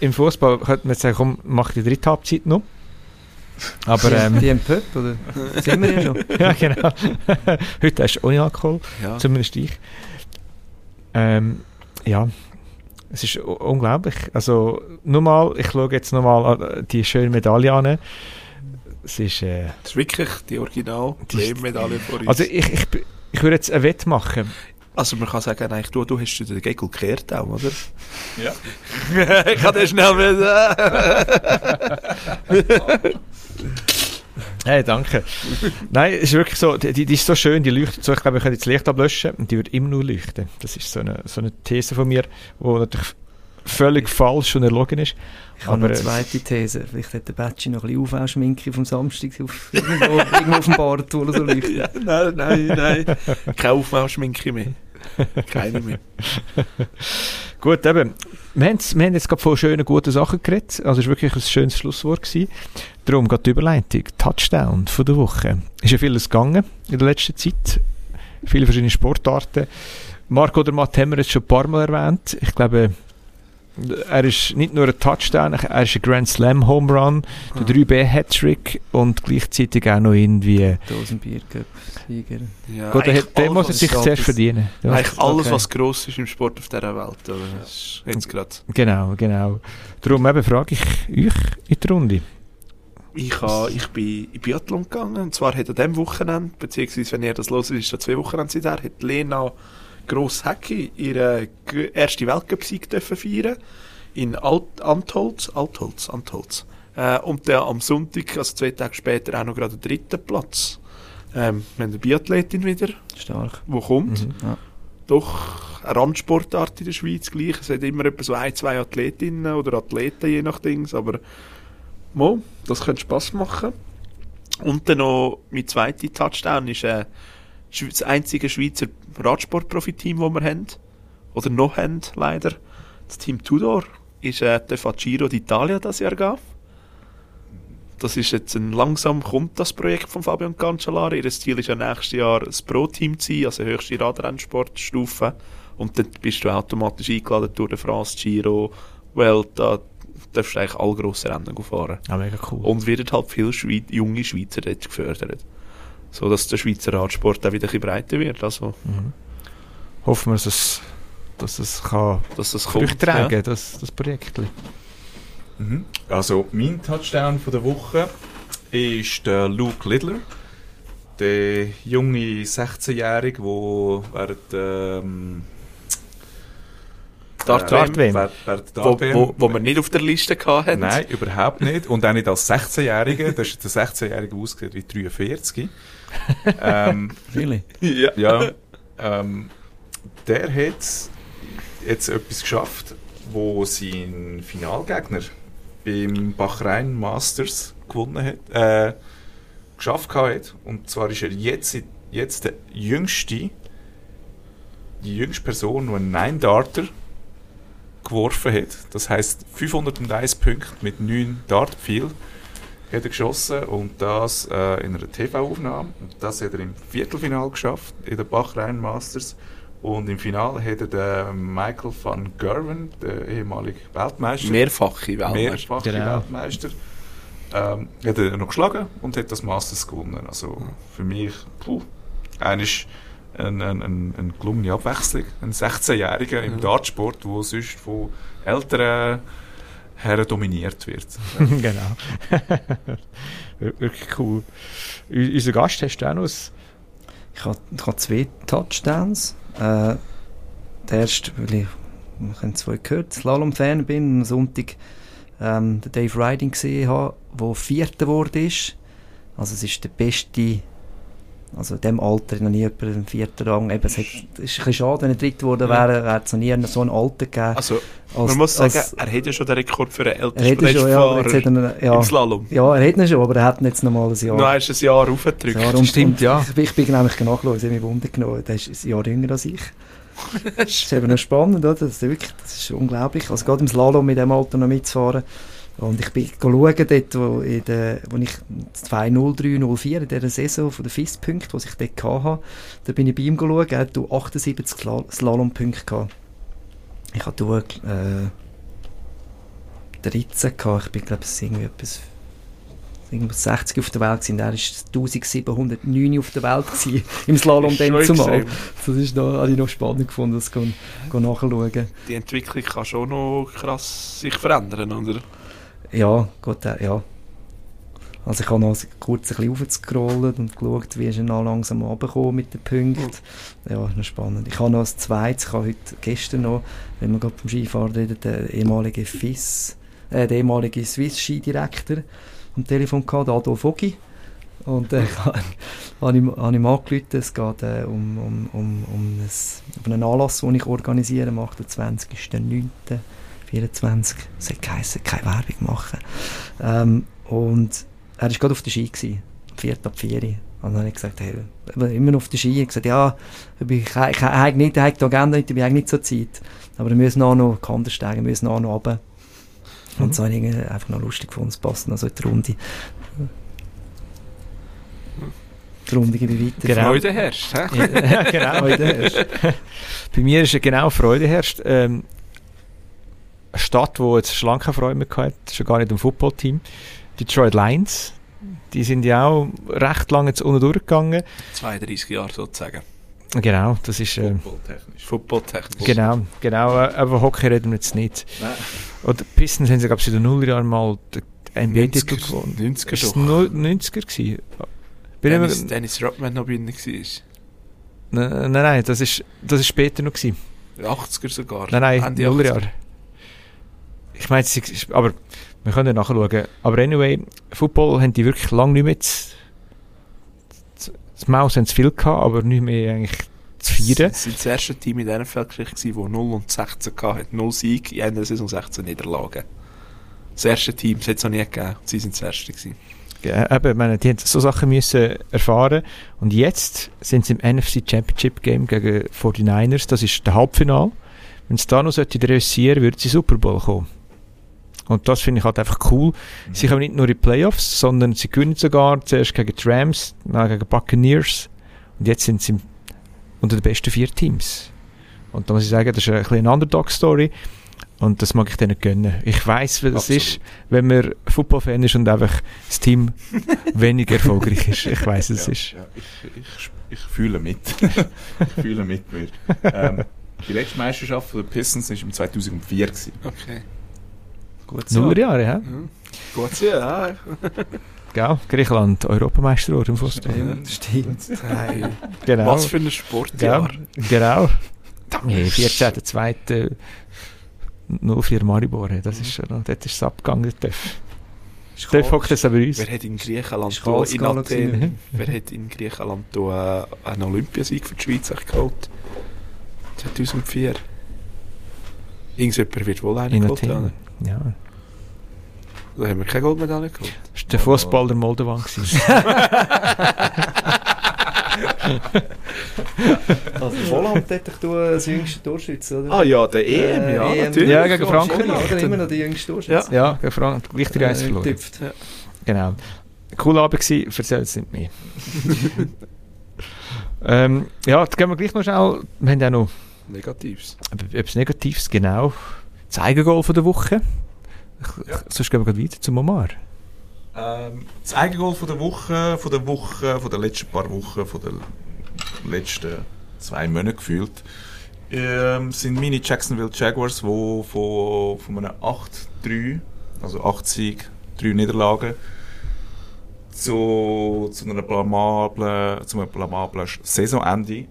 im Fußball, könnte man jetzt sagen, komm, mach die dritte Halbzeit noch. Aber ähm, Die im Pub, oder? Sind wir ja schon. ja, genau. Heute hast du ohne Alkohol, ja. zumindest ich. Ähm, ja, es ist unglaublich. Also, nur mal, ich schaue jetzt nochmal die schöne Medaille an. Es ist, äh, das ist wirklich die original Medaille vor uns. also ich, ich, ich würde jetzt ein Wett machen. Also man kann sagen, eigentlich, du, du hast den Gegel gekehrt auch, oder? Ja. ich kann den schnell wieder... Hey, danke. Nein, es ist wirklich so, die, die ist so schön, die leuchtet so, ich glaube, wir können jetzt das Licht ablöschen und die wird immer nur leuchten. Das ist so eine, so eine These von mir, wo natürlich völlig falsch und erlogen ist. Ich habe noch äh, eine zweite These. Vielleicht hat der Batschi noch ein bisschen Aufschminke vom Samstag auf, irgendwo, irgendwo auf dem Bart oder so leuchten. Ja, nein, nein, nein. Keine Aufmauschminke mehr. Keine mehr. Gut, eben. Wir haben, wir haben jetzt gerade von schönen, guten Sachen geredet. Also, es war wirklich ein schönes Schlusswort. Gewesen. Darum geht die Überleitung. Touchdown von der Woche. Ist ja vieles gegangen in der letzten Zeit. Viele verschiedene Sportarten. Marco oder Matt haben wir jetzt schon ein paar Mal erwähnt. Ich glaube, er ist nicht nur ein Touchdown, er ist ein Grand Slam Home Run, der 3B Hattrick und gleichzeitig auch noch irgendwie. Dosenbier-Cup-Sieger. Ja, Gut, alles, muss er sich zuerst verdienen. Ja. Eigentlich alles, Okay. was gross ist im Sport auf dieser Welt. Das ist jetzt gerade. Genau, genau. Darum eben frage ich euch in die Runde. Ich, ha, ich bin in Biathlon gegangen, und zwar hat an diesem Wochenende, beziehungsweise wenn ihr das hört, ist da zwei Wochenende seither, hat Lena Gross-Hecki ihren g- ersten Weltcup-Sieg dürfen feiern in Alt Antholz, Altholz, Antholz. Äh, und dann am Sonntag, also zwei Tage später, auch noch gerade den dritten Platz. Ähm, wir haben eine Biathletin wieder, Stark. die kommt. Mhm. Ja. Doch eine Randsportart in der Schweiz gleich. Es hat immer etwa so ein, zwei Athletinnen oder Athleten, je nachdem. Aber mo, das könnte Spass machen. Und dann noch mein zweiter Touchdown ist äh, das einzige Schweizer Radsportprofi-Team, das wir haben. Oder noch haben, leider. Das Team Tudor ist äh, der Giro d'Italia das Jahr gab. Das ist jetzt ein langsam kommt das Projekt von Fabian Cancellara. Ihr Ziel ist ja nächstes Jahr das Pro-Team zu sein, also höchste Radrennsportstufe. Und dann bist du automatisch eingeladen Tour de France, Giro, Vuelta. darfst du eigentlich alle grossen Rennen fahren. Ah, mega cool. Und werden halt viele Schweiz junge Schweizer dort gefördert. So dass der Schweizer Radsport auch wieder ein bisschen breiter wird. Also, Mhm. Hoffen wir, dass es, dass es kann dass das kommt. Tragen das, das Projekt. Mhm. Also, mein Touchdown von der Woche ist der Luke Littler. Der junge 16-Jährige, der während ähm, Dart äh, WM. während, während der Wo, wo, wo wir nicht auf der Liste hatten. Nein, überhaupt nicht. Und auch nicht als 16-Jähriger. Das ist der 16-Jährige ausgesehen wie 43. ähm, Really? Ja. ja, ähm, der hat jetzt etwas geschafft, wo sein Finalgegner beim Bahrain Masters gewonnen hat, äh, geschafft hat. Und zwar ist er jetzt, jetzt der jüngste, die jüngste Person, die einen Nine-Darter geworfen hat. Das heißt 501 Punkte mit 9 Dartpfeil hat er geschossen und das äh, in einer TV-Aufnahme. Und das hat er im Viertelfinal geschafft, in der Bahrain Masters. Und im Finale hat er den Michael van Gerwen, der ehemalige Weltmeister, Mehrfache Weltmeister. mehrfache Genau. Weltmeister, ähm, hat er noch geschlagen und hat das Masters gewonnen. Also für mich, puh, eigentlich eine, eine, eine, eine gelungene Abwechslung. Ein 16-Jähriger im Ja. Dartsport, der sonst von älteren Herren dominiert wird. genau. Wir- Wirklich cool. Unser Gast hast du auch noch Ich habe, ich habe zwei Touchdowns. Äh, der erste, weil ich, ich habe zwei gehört, Slalom-Fan bin und am Sonntag ähm, den Dave Riding gesehen habe, der Vierter geworden ist. Also es ist der beste, also in dem Alter noch nie jemand im vierten Rang. Eben, es hat, es ist ein bisschen schade, wenn er Dritter geworden Ja. wäre, wäre es noch nie so einen Alter gegeben. Also, Als- man muss sagen, als- er hat ja schon den Rekord für den er ältesten schon, ja, jetzt hat er, ja, im Slalom. ja, er hat ihn schon, aber er hat ihn jetzt noch mal ein Jahr. Noch hast du ein Jahr aufgedrückt. Ja, und, Stimmt, und ja. Ich, ich bin nämlich nachgeschaut, es hat mich Wunder genommen. Der ist ein Jahr jünger als ich. Das ist eben noch spannend, oder? Das ist wirklich, das ist unglaublich. Also gerade im Slalom mit dem Alter noch mitzufahren. Und ich bin schauen, dort, wo, in der, wo ich 2.03.04 in dieser Saison von den FIS-Punkten, die ich dort hatte, da bin ich bei ihm geschaut, er hat 78 Sla- Slalom-Punkte gehabt. Ich hatte äh, 13 gehabt. Ich bin, glaube ich, irgendwie etwas irgendwas 60 auf der Welt gewesen. Er war 1709 auf der Welt gewesen, im Slalom dann zumal. Das ist noch, habe ich noch spannend gefunden, das nachschauen. Die Entwicklung kann schon noch krass sich verändern, oder? Ja, Gott, äh, ja. Also ich habe noch kurz ein bisschen aufgescrollt und geschaut, wie ist er noch langsam runtergekommen mit den Punkten. Ja, noch spannend. Ich habe noch als zweites, ich habe heute, gestern noch, wenn wir gerade vom Skifahren reden, den ehemaligen FIS, äh, den ehemaligen Swiss-Skidirektor am Telefon gehabt, Adolf Ogi. Und äh, habe ihm, habe ihm angerufen, es geht äh, um, um, um, um, ein, um einen Anlass, den ich organisiere am 28.09. 24. Es hat geheißen, keine Werbung machen. Ähm, und er war gerade auf der Ski, gewesen, vier ab vier. Und dann habe ich gesagt, hey, immer auf der Ski. Ich habe gesagt, ja, ich, habe nicht, die Agenda ich habe nicht so Zeit. Aber wir müssen auch noch Kanten steigen, wir müssen auch noch runter. Und Mhm. so habe ich einfach noch lustig gefunden, es passt noch so in die Runde. Die Runde gebe ich weiter. Genau. Freude herrscht. ja, genau. Freude herrscht. Bei mir ist genau Freude herrscht. Ähm, eine Stadt, die jetzt schon lange keine Freude mehr hatte, schon gar nicht im Footballteam. Detroit Lions. Die sind ja auch recht lange jetzt unten durchgegangen. 32 Jahre sozusagen. Genau, das ist... Ähm, Footballtechnisch. Footballtechnisch. Genau, genau. äh, Aber Hockey reden wir jetzt nicht. Nein. Und die Pistons haben sie, glaube ich, in den Nullerjahren mal den NBA-Titel 90er gewonnen. 90er Ist es doch. nu- 90er gewesen? Bin Dennis, mir- Dennis Rodman noch bei ihnen war. Nein, nein, nein, das ist, das ist später noch gewesen. 80er sogar. Nein, nein, Ende. Ich meine, aber wir können ja nachschauen. Aber anyway, Football haben die wirklich lange nicht mehr zu, zu, das Maus haben sie viel gehabt, aber nicht mehr eigentlich zu feiern. Sie sind das erste Team in der NFL-Geschichte, das 0 und 16 hatte. 0 Sieg in einer Saison 16 Niederlagen. Das erste Team, das hat es noch nie gegeben. Sie sind das erste gewesen. Ja, eben, meine, die haben so Sachen müssen erfahren und jetzt sind sie im NFC Championship Game gegen 49ers, das ist der Halbfinal. Wenn es da noch sollte reüssieren, würde sie Super Bowl kommen. Und das finde ich halt einfach cool. Sie kommen nicht nur in die Playoffs, sondern sie gewinnen sogar zuerst gegen die Rams, dann gegen die Buccaneers und jetzt sind sie unter den besten vier Teams. Und da muss ich sagen, das ist ein bisschen eine Underdog-Story und das mag ich denen gönnen. Ich weiß, wie das Absolut. ist, wenn man Football-Fan ist und einfach das Team weniger erfolgreich ist. Ich weiß, es ja, ist. Ja, ich, ich, ich fühle mit. ich fühle mit mir. Ähm, die letzte Meisterschaft der Pistons war im 2004. Gewesen. Okay. Gut so. Nullerjahre, ja? Mhm. Gut, ja. Gell? Griechenland, Europameister geworden im Fußball. Stimmt, stimmt. Hey, Genau. Was für ein Sportjahr. Genau. Nee, 14.2. 04 Maribor, das ist schon dort ist es abgegangen. Def hockt es aber uns. Wer hat in Griechenland da, in Athen, gewesen. wer hat in Griechenland da einen Olympiasieg für die Schweiz geholt? 2004. Irgendjemand wird wohl einen In geholt haben. Ja. Da haben wir keine Goldmedaille geholt. Das war der Fußball der Moldovan. Also Volland hätte ich du als jüngster Torschütze, oder? Ah ja, der EM, Äh, ja, EM. natürlich. Ja, gegen Frankreich. Genau, oder immer noch die jüngste Torschütze. ja, gegen Frank, gleich die Reise Äh, verloren. getüpft. Genau. Cool Abend gewesen, erzähl es nicht mehr. ähm, ja, jetzt gehen wir gleich noch schnell, wir haben ja noch Negatives. etwas Negatives, genau. Das Eigengoal von der Woche. Ich- Ja. Sonst gehen wir weiter zum Omar. Ähm, das Eigengoal von der Woche, von der Woche, von den letzten paar Wochen, von den letzten zwei Monaten gefühlt, ähm, sind meine Jacksonville Jaguars, die von, von einem 8-3, also 8 Sieg, 3 Niederlagen, zu, zu, einer blamablen, zu einem blamablen Saisonende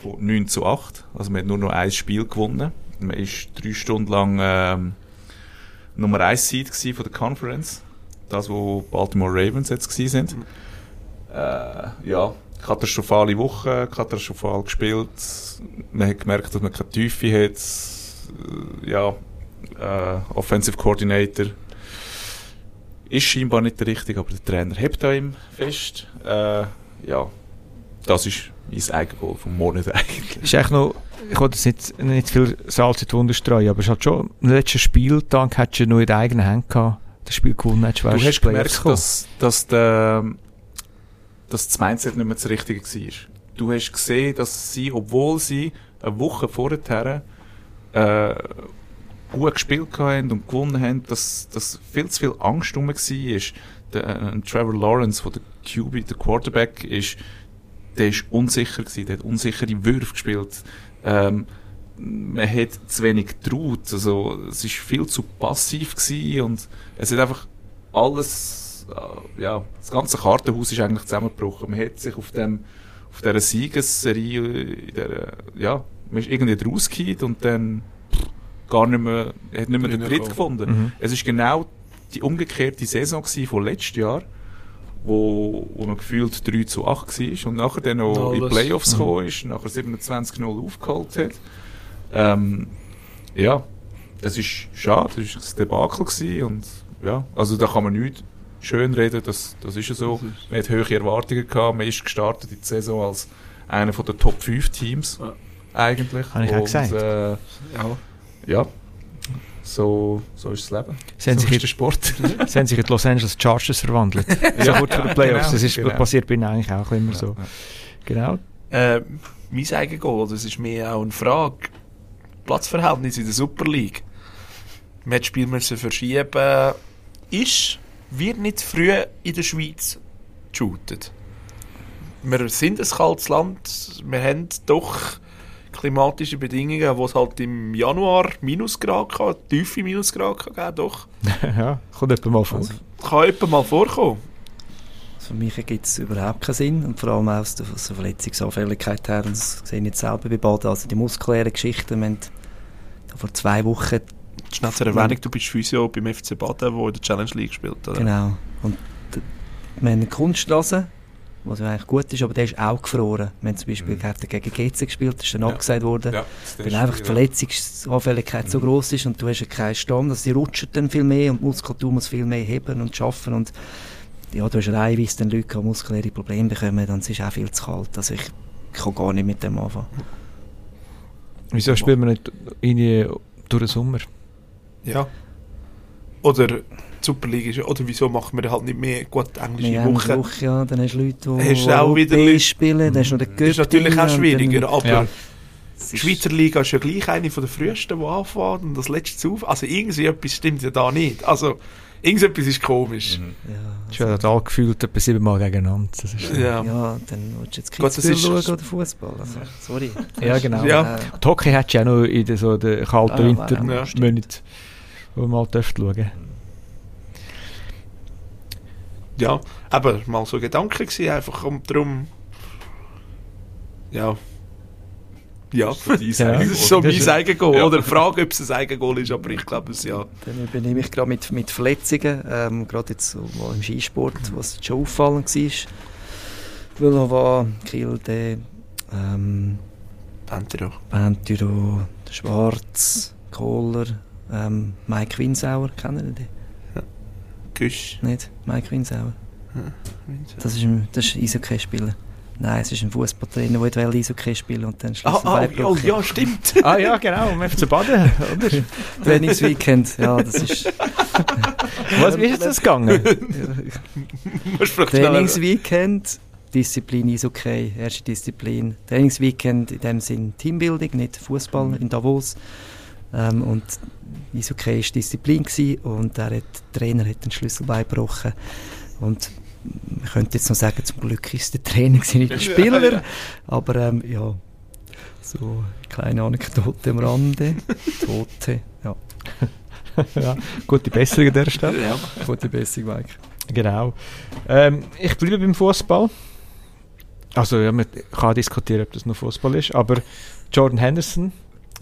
von 9 zu 8. Also man hat nur noch ein Spiel gewonnen. Man ist drei Stunden lang ähm, Nummer 1 Seed von der Conference. Das, wo Baltimore Ravens jetzt gewesen sind. Äh, ja, katastrophale Woche, katastrophal gespielt. Man hat gemerkt, dass man keine Tiefe hat. Äh, Ja, äh, Offensive Coordinator ist scheinbar nicht der richtige, aber der Trainer hebt an ihm fest. Äh, ja, das ist mein Eigengoal vom Monat eigentlich. Ist eigentlich noch, ich wollte jetzt nicht, nicht viel Salz in die Wunde streuen, aber es hat schon im letzten Spieltag hättest du noch in den eigenen Händen gehabt, das Spiel gewonnen hättest, Du wärst hast die Playoffs gemerkt, gekommen. dass, dass, der, dass das Mindset nicht mehr das Richtige war. Du hast gesehen, dass sie, obwohl sie eine Woche vorher äh, gut gespielt haben und gewonnen haben, dass, dass viel zu viel Angst rum war. Der, äh, Trevor Lawrence, der, der QB, der Quarterback ist, der ist unsicher gewesen, der hat unsichere Würfe gespielt. Ähm, man hat zu wenig getraut, also es ist viel zu passiv gewesen und es hat einfach alles, äh, ja, das ganze Kartenhaus ist eigentlich zusammengebrochen. Man hat sich auf dem, auf dieser Siegesserie, in der, ja, man ist irgendwie rausgekehrt und dann pff, gar nicht mehr, hat nicht mehr den Tritt gefunden. Mhm. Es ist genau die umgekehrte Saison von letztes Jahr, wo, wo man gefühlt 3 zu 8 war und nachher dann noch in die Alles. Playoffs Mhm. gekommen ist, nachher 27-0 aufgeholt hat. Ähm, ja, es ist schade, es war ein Debakel gewesen und ja, also da kann man nicht schön reden, das, das ist ja so. Man hat hohe Erwartungen gehabt, man ist gestartet in die Saison als einer von der Top 5 Teams Ja. eigentlich. Habe ich auch und, gesagt. Äh, Ja. ja, so, so ist das Leben. Sie haben so sich ist der Sport. Sie haben sich in die Los Angeles Chargers verwandelt. so Ja, kurz vor ja, den Playoffs. genau, das ist genau. passiert bei ihnen eigentlich auch immer so. Ja, Genau. Äh, mein Eigengoal, das ist mir auch eine Frage. Platzverhältnis in der Super League. Man hat das Spiel müssen verschieben. Ist, wird nicht früh in der Schweiz geshootet. Wir sind ein kaltes Land. Wir haben doch klimatische Bedingungen, wo es halt im Januar Minusgrad kann, tiefe Minusgrad kann geben, doch. ja, kommt etwa mal vor. Also, Kann etwa mal vorkommen. für mich gibt es überhaupt keinen Sinn. Und vor allem auch aus der, aus der Verletzungsanfälligkeit her. Und das sehe ich jetzt selber bei Baden. Also die muskulären Geschichten. Wir haben vor zwei Wochen Schnell zur Erwähnung, du bist Physio beim FC Baden, der in der Challenge League spielt. Oder? Genau. Und wir haben eine Kunststraße, was ja eigentlich gut ist, aber der ist auch gefroren. Wir haben zum Beispiel Mhm. gegen GC gespielt, das ist dann Ja. abgesagt worden. Ja, Weil einfach die Verletzungsanfälligkeit so Mhm. groß ist und du hast ja keinen Stamm, dass die rutschen dann viel mehr und die Muskulatur muss viel mehr heben und schaffen und ja, du hast reihenweise dann Leute, die muskuläre Probleme bekommen, dann ist es auch viel zu kalt. Also ich, ich kann gar nicht mit dem anfangen. Wieso spielen wir nicht irgendwie durch den Sommer? Ja. Oder die Super League ist, oder wieso machen wir halt nicht mehr gut englische haben Woche? Woche, ja, dann hast du Leute, die Hast auch wieder Leute- spielen, dann hast du noch den Das Göpp ist natürlich auch schwieriger, aber Ja. Die Schweizer Liga ist ja gleich eine von der frühesten, die anfängt und das letzte auf. Also irgendwie etwas stimmt ja da nicht. Also irgendetwas ist komisch. Mhm. Ja, Ich habe da gefühlt etwa siebenmal gegeneinander. Das ist Ja. Ja, dann willst du jetzt Kitzbühel schauen oder Fußball. Also, sorry. Ja, genau. Ja. Äh, Die Hockey hättest du ja noch in den, so den kalten Ah, ja, Wintermonaten, ja, stimmt. wo man mal dürfte schauen Ja, aber mal so Gedanken gewesen, einfach um drum. Ja. Ja. Das ist so dein Ja. So mein ist- Eigengoal. Ja. Oder die Frage, ob es ein Eigengoal ist, aber ich glaube es ja. Dann übernehme ich gerade mit, mit Verletzungen, ähm, gerade jetzt so mal im Skisport, was schon auffallend war. Villova, Kilde, ähm, Pantero. Pentyro, Schwarz, Kohler, ähm, Mike Winsauer, kennen Sie den? Güsch. Nicht? Mike Winsauer? Das ist ein, das ist ein Eishockey-Spieler. Nein, es ist ein Fußballtrainer, der will Eishockey spielen und dann Ah, Schlüsselbein ah, oh, gebrochen. ja, stimmt. Ah ja, genau, um FC Baden, oder? Trainingsweekend, ja, das ist Was, wie ist das gegangen? Trainingsweekend, Disziplin Eishockey, erste Disziplin. Trainingsweekend in dem Sinn Teambuilding, nicht Fußball in Davos. Ähm, und Eishockey war Disziplin gewesen und der, hat, der Trainer hat den Schlüsselbein gebrochen. Und man könnte jetzt noch sagen, zum Glück ist es der Trainer, gewesen, nicht der Spieler. Ja, ja. Aber ähm, ja, so eine kleine Anekdote am Rande. Tote, ja, ja, gute Besserung an dieser Stelle. Ja. gute Besserung, Mike. Genau. Ähm, ich bleibe beim Fußball. Also, ja, man kann diskutieren, ob das nur Fußball ist, aber Jordan Henderson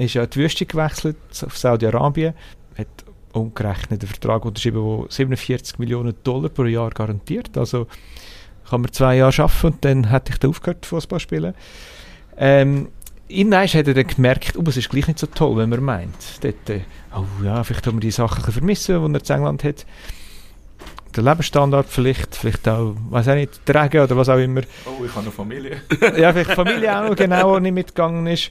ist ja die Wüste gewechselt auf Saudi-Arabien, hat umgerechnet einen Vertrag unterschrieben, der 47 Millionen Dollar pro Jahr garantiert. Also kann man zwei Jahre arbeiten und dann hätte ich dann aufgehört, Fußball zu spielen. Ähm, Irgendwann hat er dann gemerkt, oh, es ist gleich nicht so toll, wenn man meint. Dort, äh, oh ja, vielleicht haben wir die Sachen vermissen, die er in England hat. Der Lebensstandard vielleicht, vielleicht auch, weiß auch nicht, der Regen oder was auch immer. Oh, ich habe eine Familie. ja, vielleicht Familie auch noch genau, die nicht mitgegangen ist.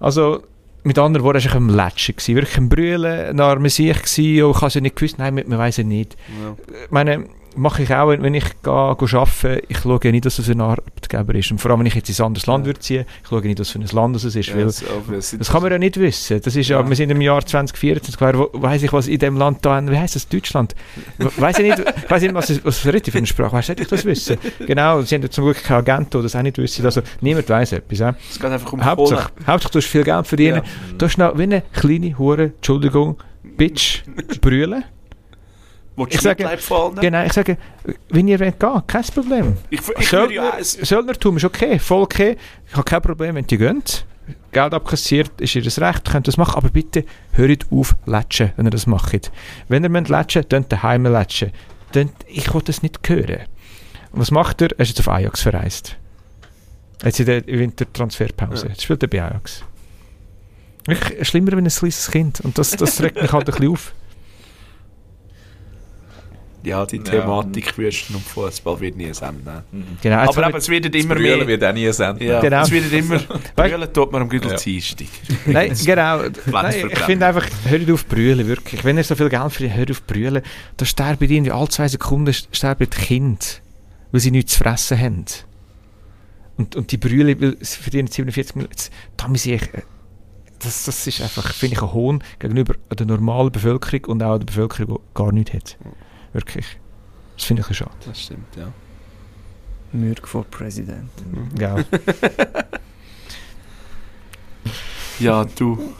Also, mit anderen Worten, war am Latschen, gewesen, wirklich am Brüllen, nach Sieg gewesen, und ich habe es ja nicht gewusst, nein, man man weiß ja nicht. Ja. Ich meine, mache ich auch, wenn ich gehe, arbeiten, ich schaue ja nicht, dass es ein Arbeitgeber ist. Und vor allem, wenn ich jetzt in ein anderes Land Ja. würde ziehen, ich schaue nicht, was für ein Land es ist, Ja, weil das- es das kann man ja nicht wissen. Das ist ja, wir sind im Jahr 2024, wer wo- weiss ich, was in dem Land da, wie heisst das, Deutschland? We- Weiss ich nicht, weiss ich nicht, was, es- was für eine Sprache, weißt du, ich das wissen? Genau, sie haben ja zum Glück keinen Agent, der das auch nicht wissen, also niemand weiss etwas. Äh? Es geht einfach um Hauptsache, Hauptsache, du hast viel Geld verdienen, Ja. du hast noch wie eine kleine Hure, Entschuldigung, Bitch, brüllen. Willst Ich sage-? Genau, ich sage, wenn ihr wollt gehen, kein Problem. Ich, ich ja... Söldner, Es, Söldnertum ist okay, voll okay. Ich habe kein Problem, wenn die gehen. Geld abkassiert, ist ihr das Recht, könnt das machen, aber bitte hört auf latschen, wenn ihr das macht. Wenn ihr müsst latschen, dann daheim latschen. Dann, ich will das nicht hören. Und was macht er? Er ist jetzt auf Ajax verreist. Jetzt in der Wintertransferpause. Ja. Jetzt spielt er bei Ajax. Wirklich schlimmer wie ein kleines Kind. Und das, das regt mich halt ein bisschen auf. Ja, die Ja. Thematik Wüsten und Fußball wird nie ein Ende nehmen. Genau, jetzt Aber eben, es wird immer mehr. wird auch nie ein Ende. Ja, Genau. es wird immer. Brüllen tut man am Gütel Ja. Dienstag. Nein, genau. Nein, ich finde einfach, hört auf brüllen, wirklich. Wenn ihr so viel Geld verdient, hört auf brüllen. Da sterben irgendwie alle zwei Sekunden sterben die Kinder, weil sie nichts zu fressen haben. Und, und die weil sie verdienen 47 Millionen. Da muss ich... äh, Das, das ist einfach, finde ich, ein Hohn gegenüber der normalen Bevölkerung und auch der Bevölkerung, die gar nichts hat. Wirklich. Das finde ich ein bisschen schade. Das stimmt, ja. Mürg vor Präsident. Ja. Ja, du.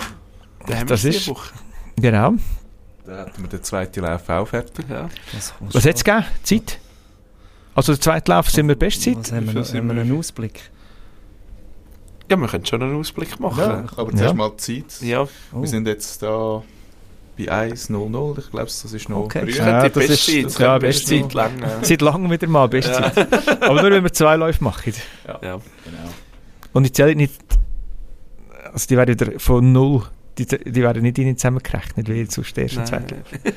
Da haben Das ist- Woche. genau. Dann hätten wir den zweiten Lauf auch fertig. Ja. Was, Was hat es gegeben? Zeit? Also der zweite Lauf sind wir Bestzeit? Was haben wir, noch? haben wir einen Ausblick? ja, wir können schon einen Ausblick machen. Ja. Aber Ja. zuerst mal die Zeit. Ja, Oh. Wir sind jetzt da bei 1.00. Ich glaube, das ist noch Okay. früh. Ja, die das ist- Bestzeit. das- Ja, ja, Bestzeit Bestzeit. lang. Ja. Seit langem wieder mal Bestzeit. Aber nur wenn wir zwei Läufe machen. Ja. Genau. Und ich zähle nicht... Also die werden wieder von null... Die, die werden nicht innen zusammengerechnet, wie sonst der erste und zweite. Nein.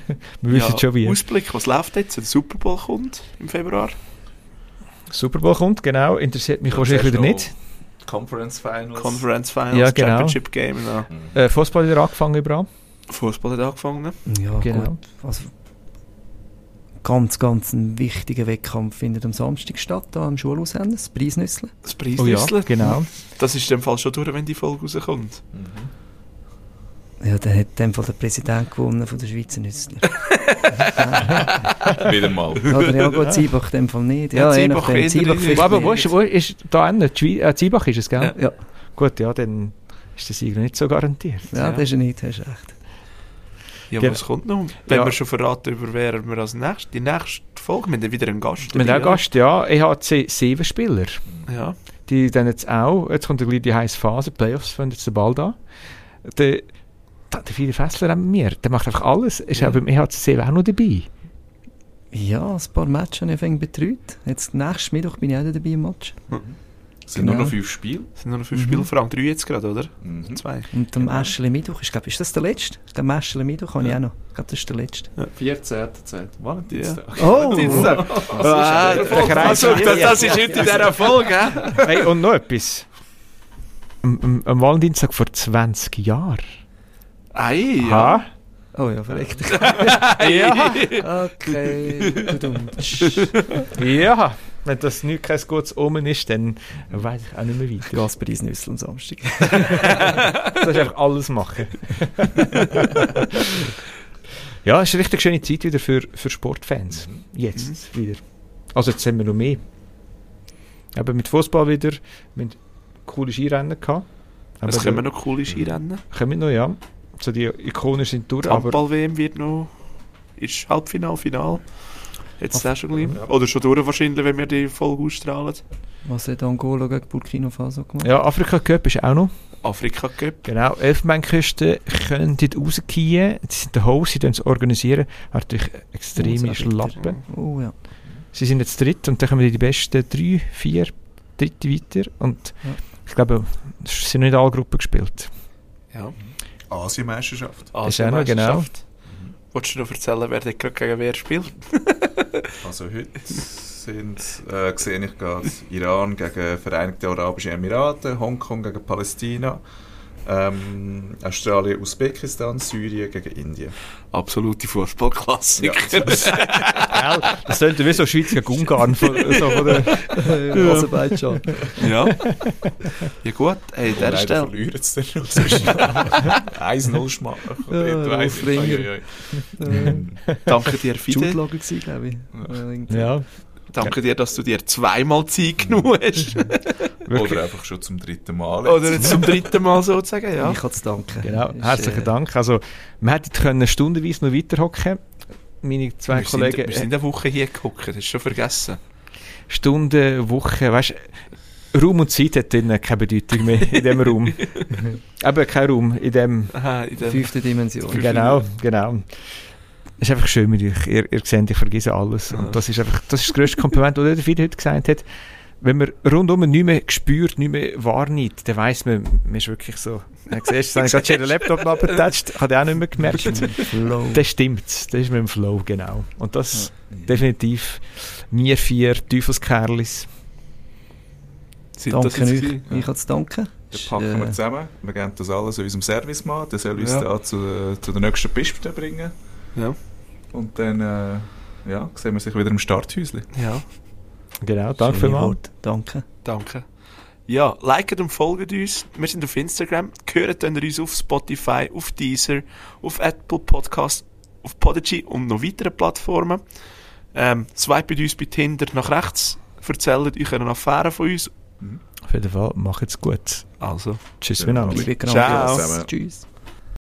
Wir wissen schon wie. Ausblick, was läuft jetzt? Der Super Bowl kommt im Februar. Super Bowl kommt, genau. Interessiert mich wahrscheinlich wieder nicht. Conference Finals. Conference Finals, Ja, genau. Championship Game. Ja. Mhm. Äh, Fußball wieder angefangen überall. Fußball hat angefangen. Ja, Genau. gut. Also, ganz, ganz ein wichtiger Wettkampf findet am Samstag statt, da am Schulhausende, das Preisnüssel. Das Oh ja, genau. Das ist in dem Fall schon durch, wenn die Folge rauskommt. Mhm. Ja, dann hat in dem Fall der Präsident gewonnen von der Schweizer Nüssler. Wieder mal. Oder ja, gut, Ziebach in dem Fall nicht. Ja, Ja, je Ziebach nachdem. eher Ziebach nicht. vielleicht Aber wo nicht. ist, wo ist da Schwei- äh, Ziebach ist es, gell? Ja. Ja, Gut, ja, dann ist der Sieg noch nicht so garantiert. ja, Ja. das ist er nicht, hast recht. Ja, Genau. was kommt noch? Wenn Ja. wir schon verraten, über wer wir als nächstes, die nächste Folge, wir haben dann wieder einen Gast. Wir haben auch dabei, Gast, ja. EHC sieben Spieler. Ja. Die dann jetzt auch, jetzt kommt gleich die heiße Phase, Playoffs fangen jetzt den Ball da. Der, der, der viele Fessler haben wir, der macht einfach alles, ist Ja. auch beim EHC 7 auch noch dabei. Ja, ein paar Matches habe ich betreut. Jetzt nächsten Mittwoch bin ich auch dabei im Match. Es sind nur Genau. noch fünf Spiele. Es sind nur noch fünf Mhm. Spiele, vor allem drei jetzt gerade, oder? Mhm. Zwei. Und am Genau. Eschele Mittwoch, ich glaube, ist das der letzte? Ich am Eschele Mittwoch habe ich Ja. auch noch. Ich glaube, das ist der letzte. 14.2. Valentinstag. Oh! Dienstag. Ah, der Kreis- Also, das, das ist heute in dieser Folge? Hey, und noch etwas. Am, am, am Valentinstag vor 20 Jahren. Ei, ja. Ha? Oh ja, verreckt. Ja. Okay. Ja. Wenn das nicht kein gutes Omen ist, dann weiß ich auch nicht mehr weiter. Gaspreis Nüssel am Samstag. Du sollst einfach alles machen. ja, es ist eine richtig schöne Zeit wieder für, für Sportfans. Jetzt wieder. Also jetzt haben wir noch mehr. Eben mit Fußball wieder, mit coole Skirennen gehabt. Es Aber kommen noch coole Skirennen. kommen noch, ja. So die Ikonen sind durch, aber Handball-WM wird noch... Ist Halbfinal, Final. Jetzt auch schon gleich. Oder schon durch wahrscheinlich, wenn wir die Folge ausstrahlen. Was hat Angola gegen Burkina Faso gemacht? ja, Afrika Cup ist auch noch. Afrika Cup. Genau, Elfenbeinküste können dort rausgehen. Die sind der Host, sie tun es organisieren. Hat natürlich extreme Oh, ist. Schlappen. Oh ja. Sie sind jetzt dritt und dann kommen die besten drei, vier Dritte weiter. Und Ja. ich glaube, es sind nicht alle Gruppen gespielt. Ja. Asienmeisterschaft. Ist auch noch, Asienmeisterschaft. Wolltest du noch erzählen, wer dort gerade gegen wer spielt? Also heute sind, äh, sehe ich gerade Iran gegen Vereinigte Arabische Emirate, Hongkong gegen Palästina, ähm, Australien, Usbekistan, Syrien gegen Indien. Absolute Fußballklassiker. Gell? Das klingt wie so Schweiz gegen Ungarn. Von, so von der, Aserbaidschan. Ja. Ja gut, ey, an Leider dieser Stelle. verlieren sie dann noch. 1-0 schmachen. Ja. Danke dir, Fide. Jude gewesen, glaube ich. Äh, irgendwie. ja, Danke dir, dass du dir zweimal Zeit genommen hast. Oder einfach schon zum dritten Mal. Oder jetzt zum dritten Mal sozusagen, ja. Ich kann es danken. Genau, Ist, herzlichen äh, Dank. Also, wir hätten können stundenweise noch weiterhocken. Meine zwei wir, Kollegen. sind, wir sind eine Woche hier geguckt, das ist schon vergessen. Stunden, Wochen, weißt Raum und Zeit hat drin keine Bedeutung mehr in dem Raum. Eben kein Raum in dem. Aha, in der Fünfte Dimension. Genau, genau. Es ist einfach schön mit euch. Ihr, ihr seht, ich vergesse alles. Ja. Und das ist einfach, das ist das grösste Kompliment, das der Fide heute gesagt hat. wenn man rundum nicht mehr spürt, nicht mehr wahrnimmt, dann weiss man, man ist wirklich so. Dann siehst du, gerade schon den Laptop abgetatscht, habe ich auch nicht mehr gemerkt. Flow. Das stimmt, das ist mit dem Flow, genau. Und das definitiv wir vier Teufelskerlis. Sind das Danke euch. gewesen? Ich kann es danken. Dann packen wir Äh, zusammen. Wir geben das alles an unserem Servicemann. Der soll uns Ja. da zu, zu der nächsten Piste bringen. Ja. Und dann äh, ja, sehen wir sich wieder im Starthäuschen. Ja, Genau, danke vielmals. Danke. danke. Ja, liket und folgt uns. Wir sind auf Instagram. Hören dann uns auf Spotify, auf Deezer, auf Apple Podcasts, auf Podigy und noch weitere Plattformen. Ähm, swipet uns bei Tinder nach rechts. Erzählt euch eine Affäre von uns. Auf jeden Fall, macht's gut. Also. Tschüss miteinander. Ciao. Tschüss.